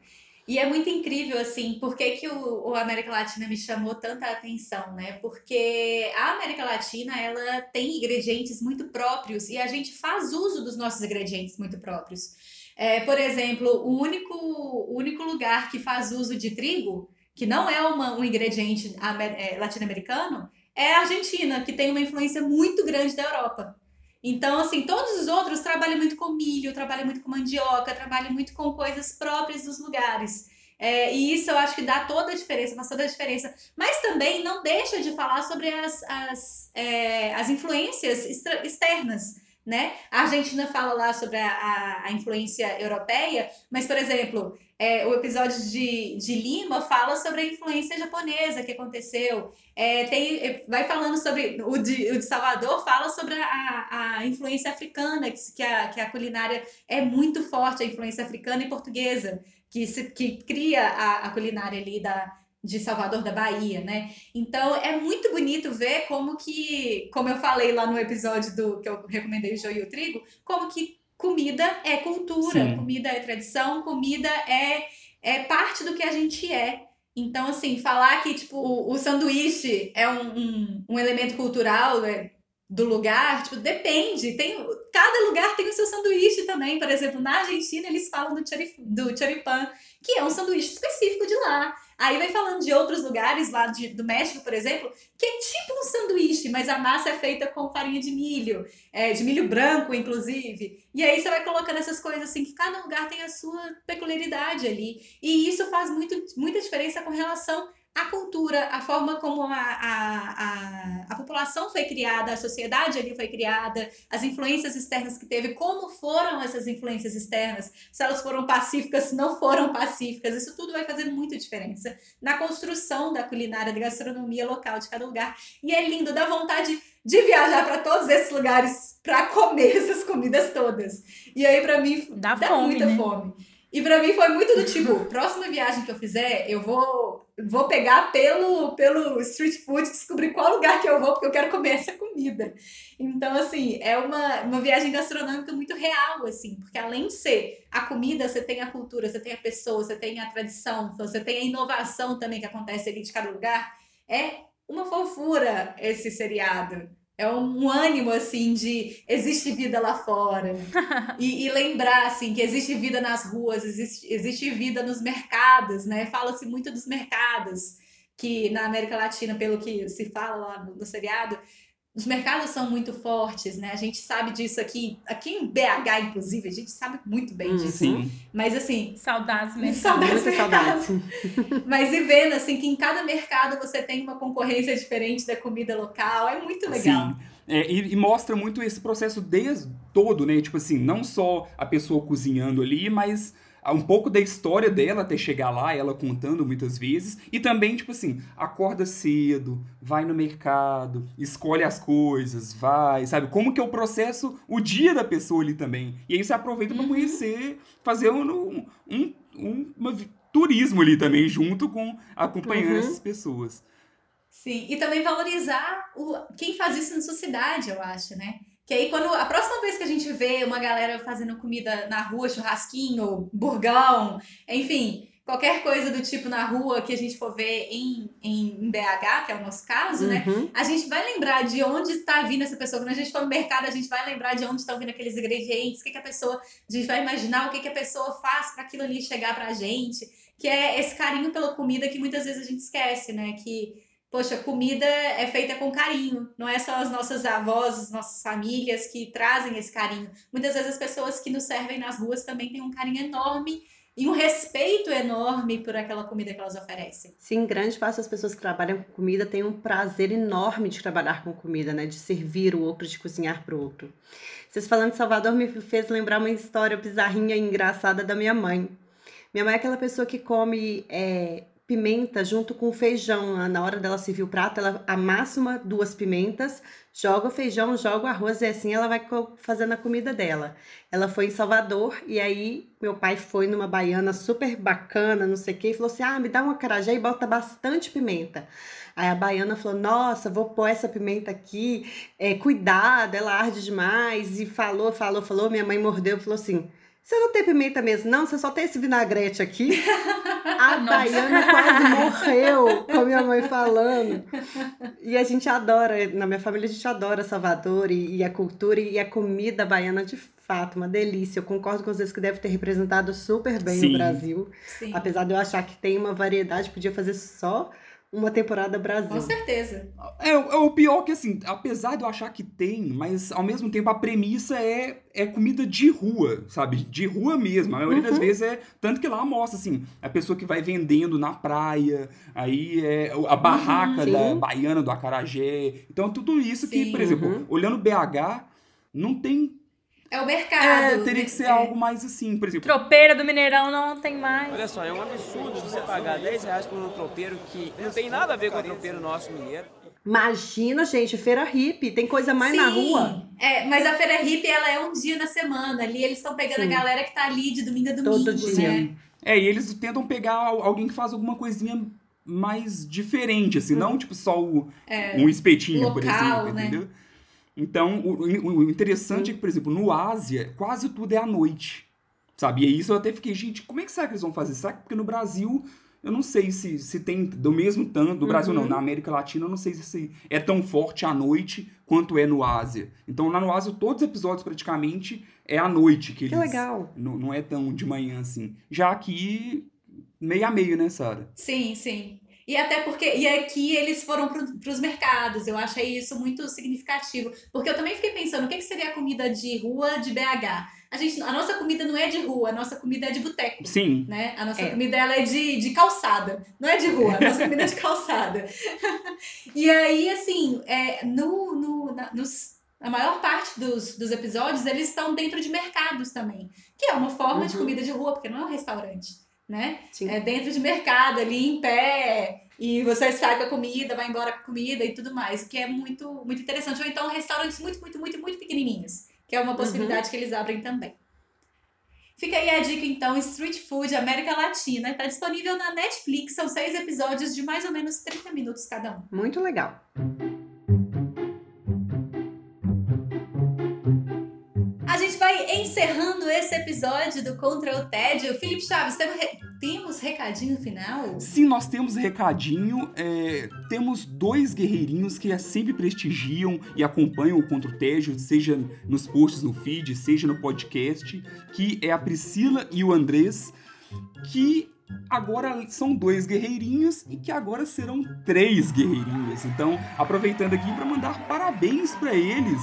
E é muito incrível, assim, por que, que o, o América Latina me chamou tanta atenção, né? Porque a América Latina, ela tem ingredientes muito próprios e a gente faz uso dos nossos ingredientes muito próprios. É, por exemplo, o único, o único lugar que faz uso de trigo, que não é uma, um ingrediente é, latino-americano, é a Argentina, que tem uma influência muito grande da Europa. Então, assim, todos os outros trabalham muito com milho, trabalham muito com mandioca, trabalham muito com coisas próprias dos lugares. É, e isso eu acho que dá toda a diferença, faz toda a diferença. Mas também não deixa de falar sobre as, as, é, as influências externas, né? A Argentina fala lá sobre a, a, a influência europeia, mas, por exemplo, é, o episódio de, de Lima fala sobre a influência japonesa que aconteceu. É, tem, é, vai falando sobre. O de, o de Salvador fala sobre a, a, influência africana, que, que, a, que a culinária é muito forte, a influência africana e portuguesa, que, se, que cria a, a culinária ali da, de Salvador da Bahia, né? Então é muito bonito ver como que, como eu falei lá no episódio do que eu recomendei o joio e o trigo, como que comida é cultura, Sim. comida é tradição, comida é é parte do que a gente é. Então, assim, falar que, tipo, o, o sanduíche é um, um, um elemento cultural é, do lugar, tipo, depende. Tem, cada lugar tem o seu sanduíche também. Por exemplo, na Argentina, eles falam do, chori, do choripan, que é um sanduíche específico de lá. Aí vai falando de outros lugares, lá de, do México, por exemplo, que é tipo um sanduíche, mas a massa é feita com farinha de milho, é, de milho branco, inclusive. E aí você vai colocando essas coisas assim, que cada lugar tem a sua peculiaridade ali. E isso faz muito, muita diferença com relação à cultura, a forma como a, a, a, a população foi criada, a sociedade ali foi criada, as influências externas que teve, como foram essas influências externas, se elas foram pacíficas, se não foram pacíficas, isso tudo vai fazer muita diferença na construção da culinária, da gastronomia local de cada lugar. E é lindo, dá vontade de viajar para todos esses lugares para comer *laughs* essas comidas todas. E aí, para mim, Dá dá, fome, muita né? fome. E pra mim foi muito do tipo, próxima viagem que eu fizer, eu vou vou pegar pelo pelo street food, descobrir qual lugar que eu vou, porque eu quero comer essa comida. Então, assim, é uma, uma viagem gastronômica muito real, assim, porque além de ser a comida, você tem a cultura, você tem a pessoa, você tem a tradição, você tem a inovação também que acontece ali de cada lugar. É uma fofura esse seriado. É um ânimo, assim, de existe vida lá fora. *laughs* E, e lembrar, assim, que existe vida nas ruas, existe, existe vida nos mercados, né? Fala-se muito dos mercados, que na América Latina, pelo que se fala lá no, no seriado, os mercados são muito fortes, né? A gente sabe disso aqui, aqui em BH, inclusive, a gente sabe muito bem Hum, disso. Sim. Mas, assim, Saudades mesmo. Saudades Muita mercado. saudade. *laughs* Mas e vendo, assim, que em cada mercado você tem uma concorrência diferente da comida local, é muito legal. Sim. É, e, e mostra muito esse processo desde todo, né? Tipo assim, não só a pessoa cozinhando ali, mas um pouco da história dela até chegar lá, ela contando muitas vezes. E também, tipo assim, acorda cedo, vai no mercado, escolhe as coisas, vai, sabe? Como que é o processo, o dia da pessoa ali também. E aí você aproveita pra conhecer, fazer um, um, um uma turismo ali também, junto com acompanhando Uhum. essas pessoas. Sim, e também valorizar o, quem faz isso na sua cidade, eu acho, né? Que aí, quando a próxima vez que a gente vê uma galera fazendo comida na rua, churrasquinho, burgão, enfim, qualquer coisa do tipo na rua que a gente for ver em, em, BH, que é o nosso caso, né? Uhum. A gente vai lembrar de onde está vindo essa pessoa. Quando a gente for no mercado, a gente vai lembrar de onde estão vindo aqueles ingredientes, o que, que a pessoa. A gente vai imaginar o que, que a pessoa faz para aquilo ali chegar pra gente. Que é esse carinho pela comida que muitas vezes a gente esquece, né? Que, poxa, comida é feita com carinho. Não é só as nossas avós, as nossas famílias que trazem esse carinho. Muitas vezes as pessoas que nos servem nas ruas também têm um carinho enorme e um respeito enorme por aquela comida que elas oferecem. Sim, grande parte das pessoas que trabalham com comida têm um prazer enorme de trabalhar com comida, né? De servir o outro, de cozinhar pro outro. Vocês falando de Salvador me fez lembrar uma história bizarrinha e engraçada da minha mãe. Minha mãe é aquela pessoa que come é, pimenta junto com feijão. Ah, Na hora dela servir o prato, ela amassa uma, duas pimentas, joga o feijão, joga o arroz e assim ela vai fazendo a comida dela. Ela foi em Salvador e aí meu pai foi numa baiana super bacana, não sei o que, e falou assim: ah, me dá uma carajé e bota bastante pimenta. Aí a baiana falou: Nossa, vou pôr essa pimenta aqui, é, cuidado, ela arde demais. E falou, falou, falou. Minha mãe mordeu e falou assim: Você não tem pimenta mesmo, não? Você só tem esse vinagrete aqui? *laughs* A baiana quase morreu com a minha mãe falando. E a gente adora, na minha família a gente adora Salvador e, e a cultura e a comida baiana de fato, uma delícia. Eu concordo com vocês que deve ter representado super bem Sim. o Brasil. Sim. Apesar de eu achar que tem uma variedade, podia fazer só uma temporada Brasil. Com certeza. É, é o pior que, assim, apesar de eu achar que tem, mas ao mesmo tempo a premissa é, é comida de rua, sabe? De rua mesmo. A maioria das Uhum. vezes é. Tanto que lá mostra, assim, a pessoa que vai vendendo na praia, aí é a barraca Sim. da baiana do acarajé. Então, tudo isso que, Sim. por exemplo, Uhum. olhando BH, não tem. É o mercado. É, teria que ser É. algo mais assim, por exemplo. Tropeira do Mineirão não tem mais. Olha só, é um absurdo você pagar 10 reais por um tropeiro que não tem nada a ver com o tropeiro nosso mineiro. Imagina, gente, feira hippie, tem coisa mais na Sim. rua. É, mas a feira hippie, ela é um dia na semana. Ali eles estão pegando Sim. a galera que tá ali de domingo a domingo, Todo dia. né? É, e eles tentam pegar al- alguém que faz alguma coisinha mais diferente, assim, não tipo só o, um espetinho, por Hum. É, local, exemplo, né? entendeu? Então, o, o- o interessante é que, por exemplo, no Ásia, quase tudo é à noite, sabe? E isso eu até fiquei, gente, como é que será que eles vão fazer? Será que porque no Brasil, eu não sei se, se tem do mesmo tanto, do Brasil Uhum. não, na América Latina, eu não sei se é tão forte à noite quanto é no Ásia. Então, lá no Ásia, todos os episódios praticamente é à noite que Que eles... legal. Não, não é tão de manhã assim. Já aqui, meio a meio, né, Sara? Sim, sim. E até porque. E aqui eles foram para os mercados. Eu achei isso muito significativo. Porque eu também fiquei pensando, o que, que seria a comida de rua de BH? A, gente, a nossa comida não é de rua, a nossa comida é de boteco. Sim. Né? A nossa É. comida ela é de, de calçada, não é de rua, a nossa comida é de *laughs* calçada. e aí, assim, é, no, no, na, nos, a maior parte dos, dos episódios eles estão dentro de mercados também, que é uma forma de Uhum. comida de rua, porque não é um restaurante, né? Sim. É dentro de mercado, ali em pé, e você sai com a comida, vai embora com a comida e tudo mais, que é muito, muito interessante. Ou então restaurantes muito, muito, muito, muito pequenininhos, que é uma possibilidade que eles abrem também. Fica aí a dica, então, Street Food América Latina. Está disponível na Netflix, são seis episódios de mais ou menos 30 minutos cada um. Muito legal. Encerrando esse episódio do Contra o Tédio. Felipe Chaves, temos, re- temos recadinho final? Sim, nós temos recadinho. é, temos dois guerreirinhos que sempre prestigiam e acompanham o Contra o Tédio, seja nos posts no feed, seja no podcast, que é a Priscila e o Andrés, que agora são dois guerreirinhos e que agora serão três guerreirinhos. Então, aproveitando aqui para mandar parabéns para eles.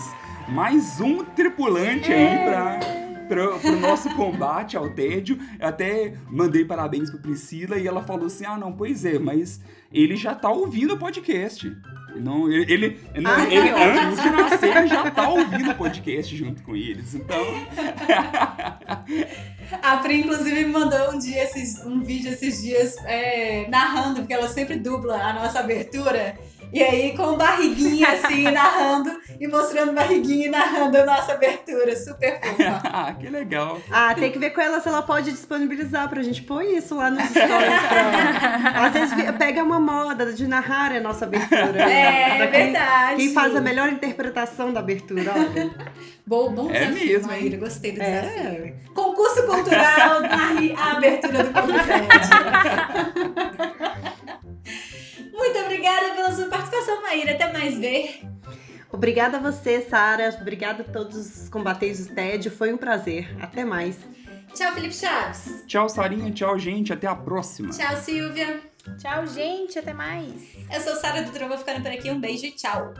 Mais um tripulante aí para pro, pro nosso combate ao tédio. Eu até mandei parabéns pra Priscila e ela falou assim: ah, não, pois é, mas ele já tá ouvindo o podcast. Não, ele, ele, não, Ah, ele que ótimo. antes de nascer já tá ouvindo o podcast junto com eles. Então, A Pri, inclusive, me mandou um dia, esses, um vídeo esses dias é, narrando, porque ela sempre dubla a nossa abertura. E aí, com barriguinha assim, *laughs* narrando e mostrando barriguinha e narrando a nossa abertura. Super fofa. *laughs* ah, que legal. Ah, tem que ver com ela se ela pode disponibilizar pra gente pôr isso lá nos stories. Pra... *laughs* Às vezes pega uma moda de narrar a nossa abertura. É, quem- verdade. Quem faz a melhor interpretação da abertura, olha. Bom, bom É desafio, mesmo, Maíra. Gostei do É. desafio. Concurso cultural, narre a abertura do podcast. Muito obrigada pela sua participação, Maíra. Até mais ver. Obrigada a você, Sara. Obrigada a todos os combatentes do tédio. Foi um prazer. Até mais. Tchau, Felipe Chaves. Tchau, Sarinha. Tchau, gente. Até a próxima. Tchau, Silvia. Tchau, gente. Até mais. Eu sou Sara do Trova ficando por aqui. Um beijo e tchau.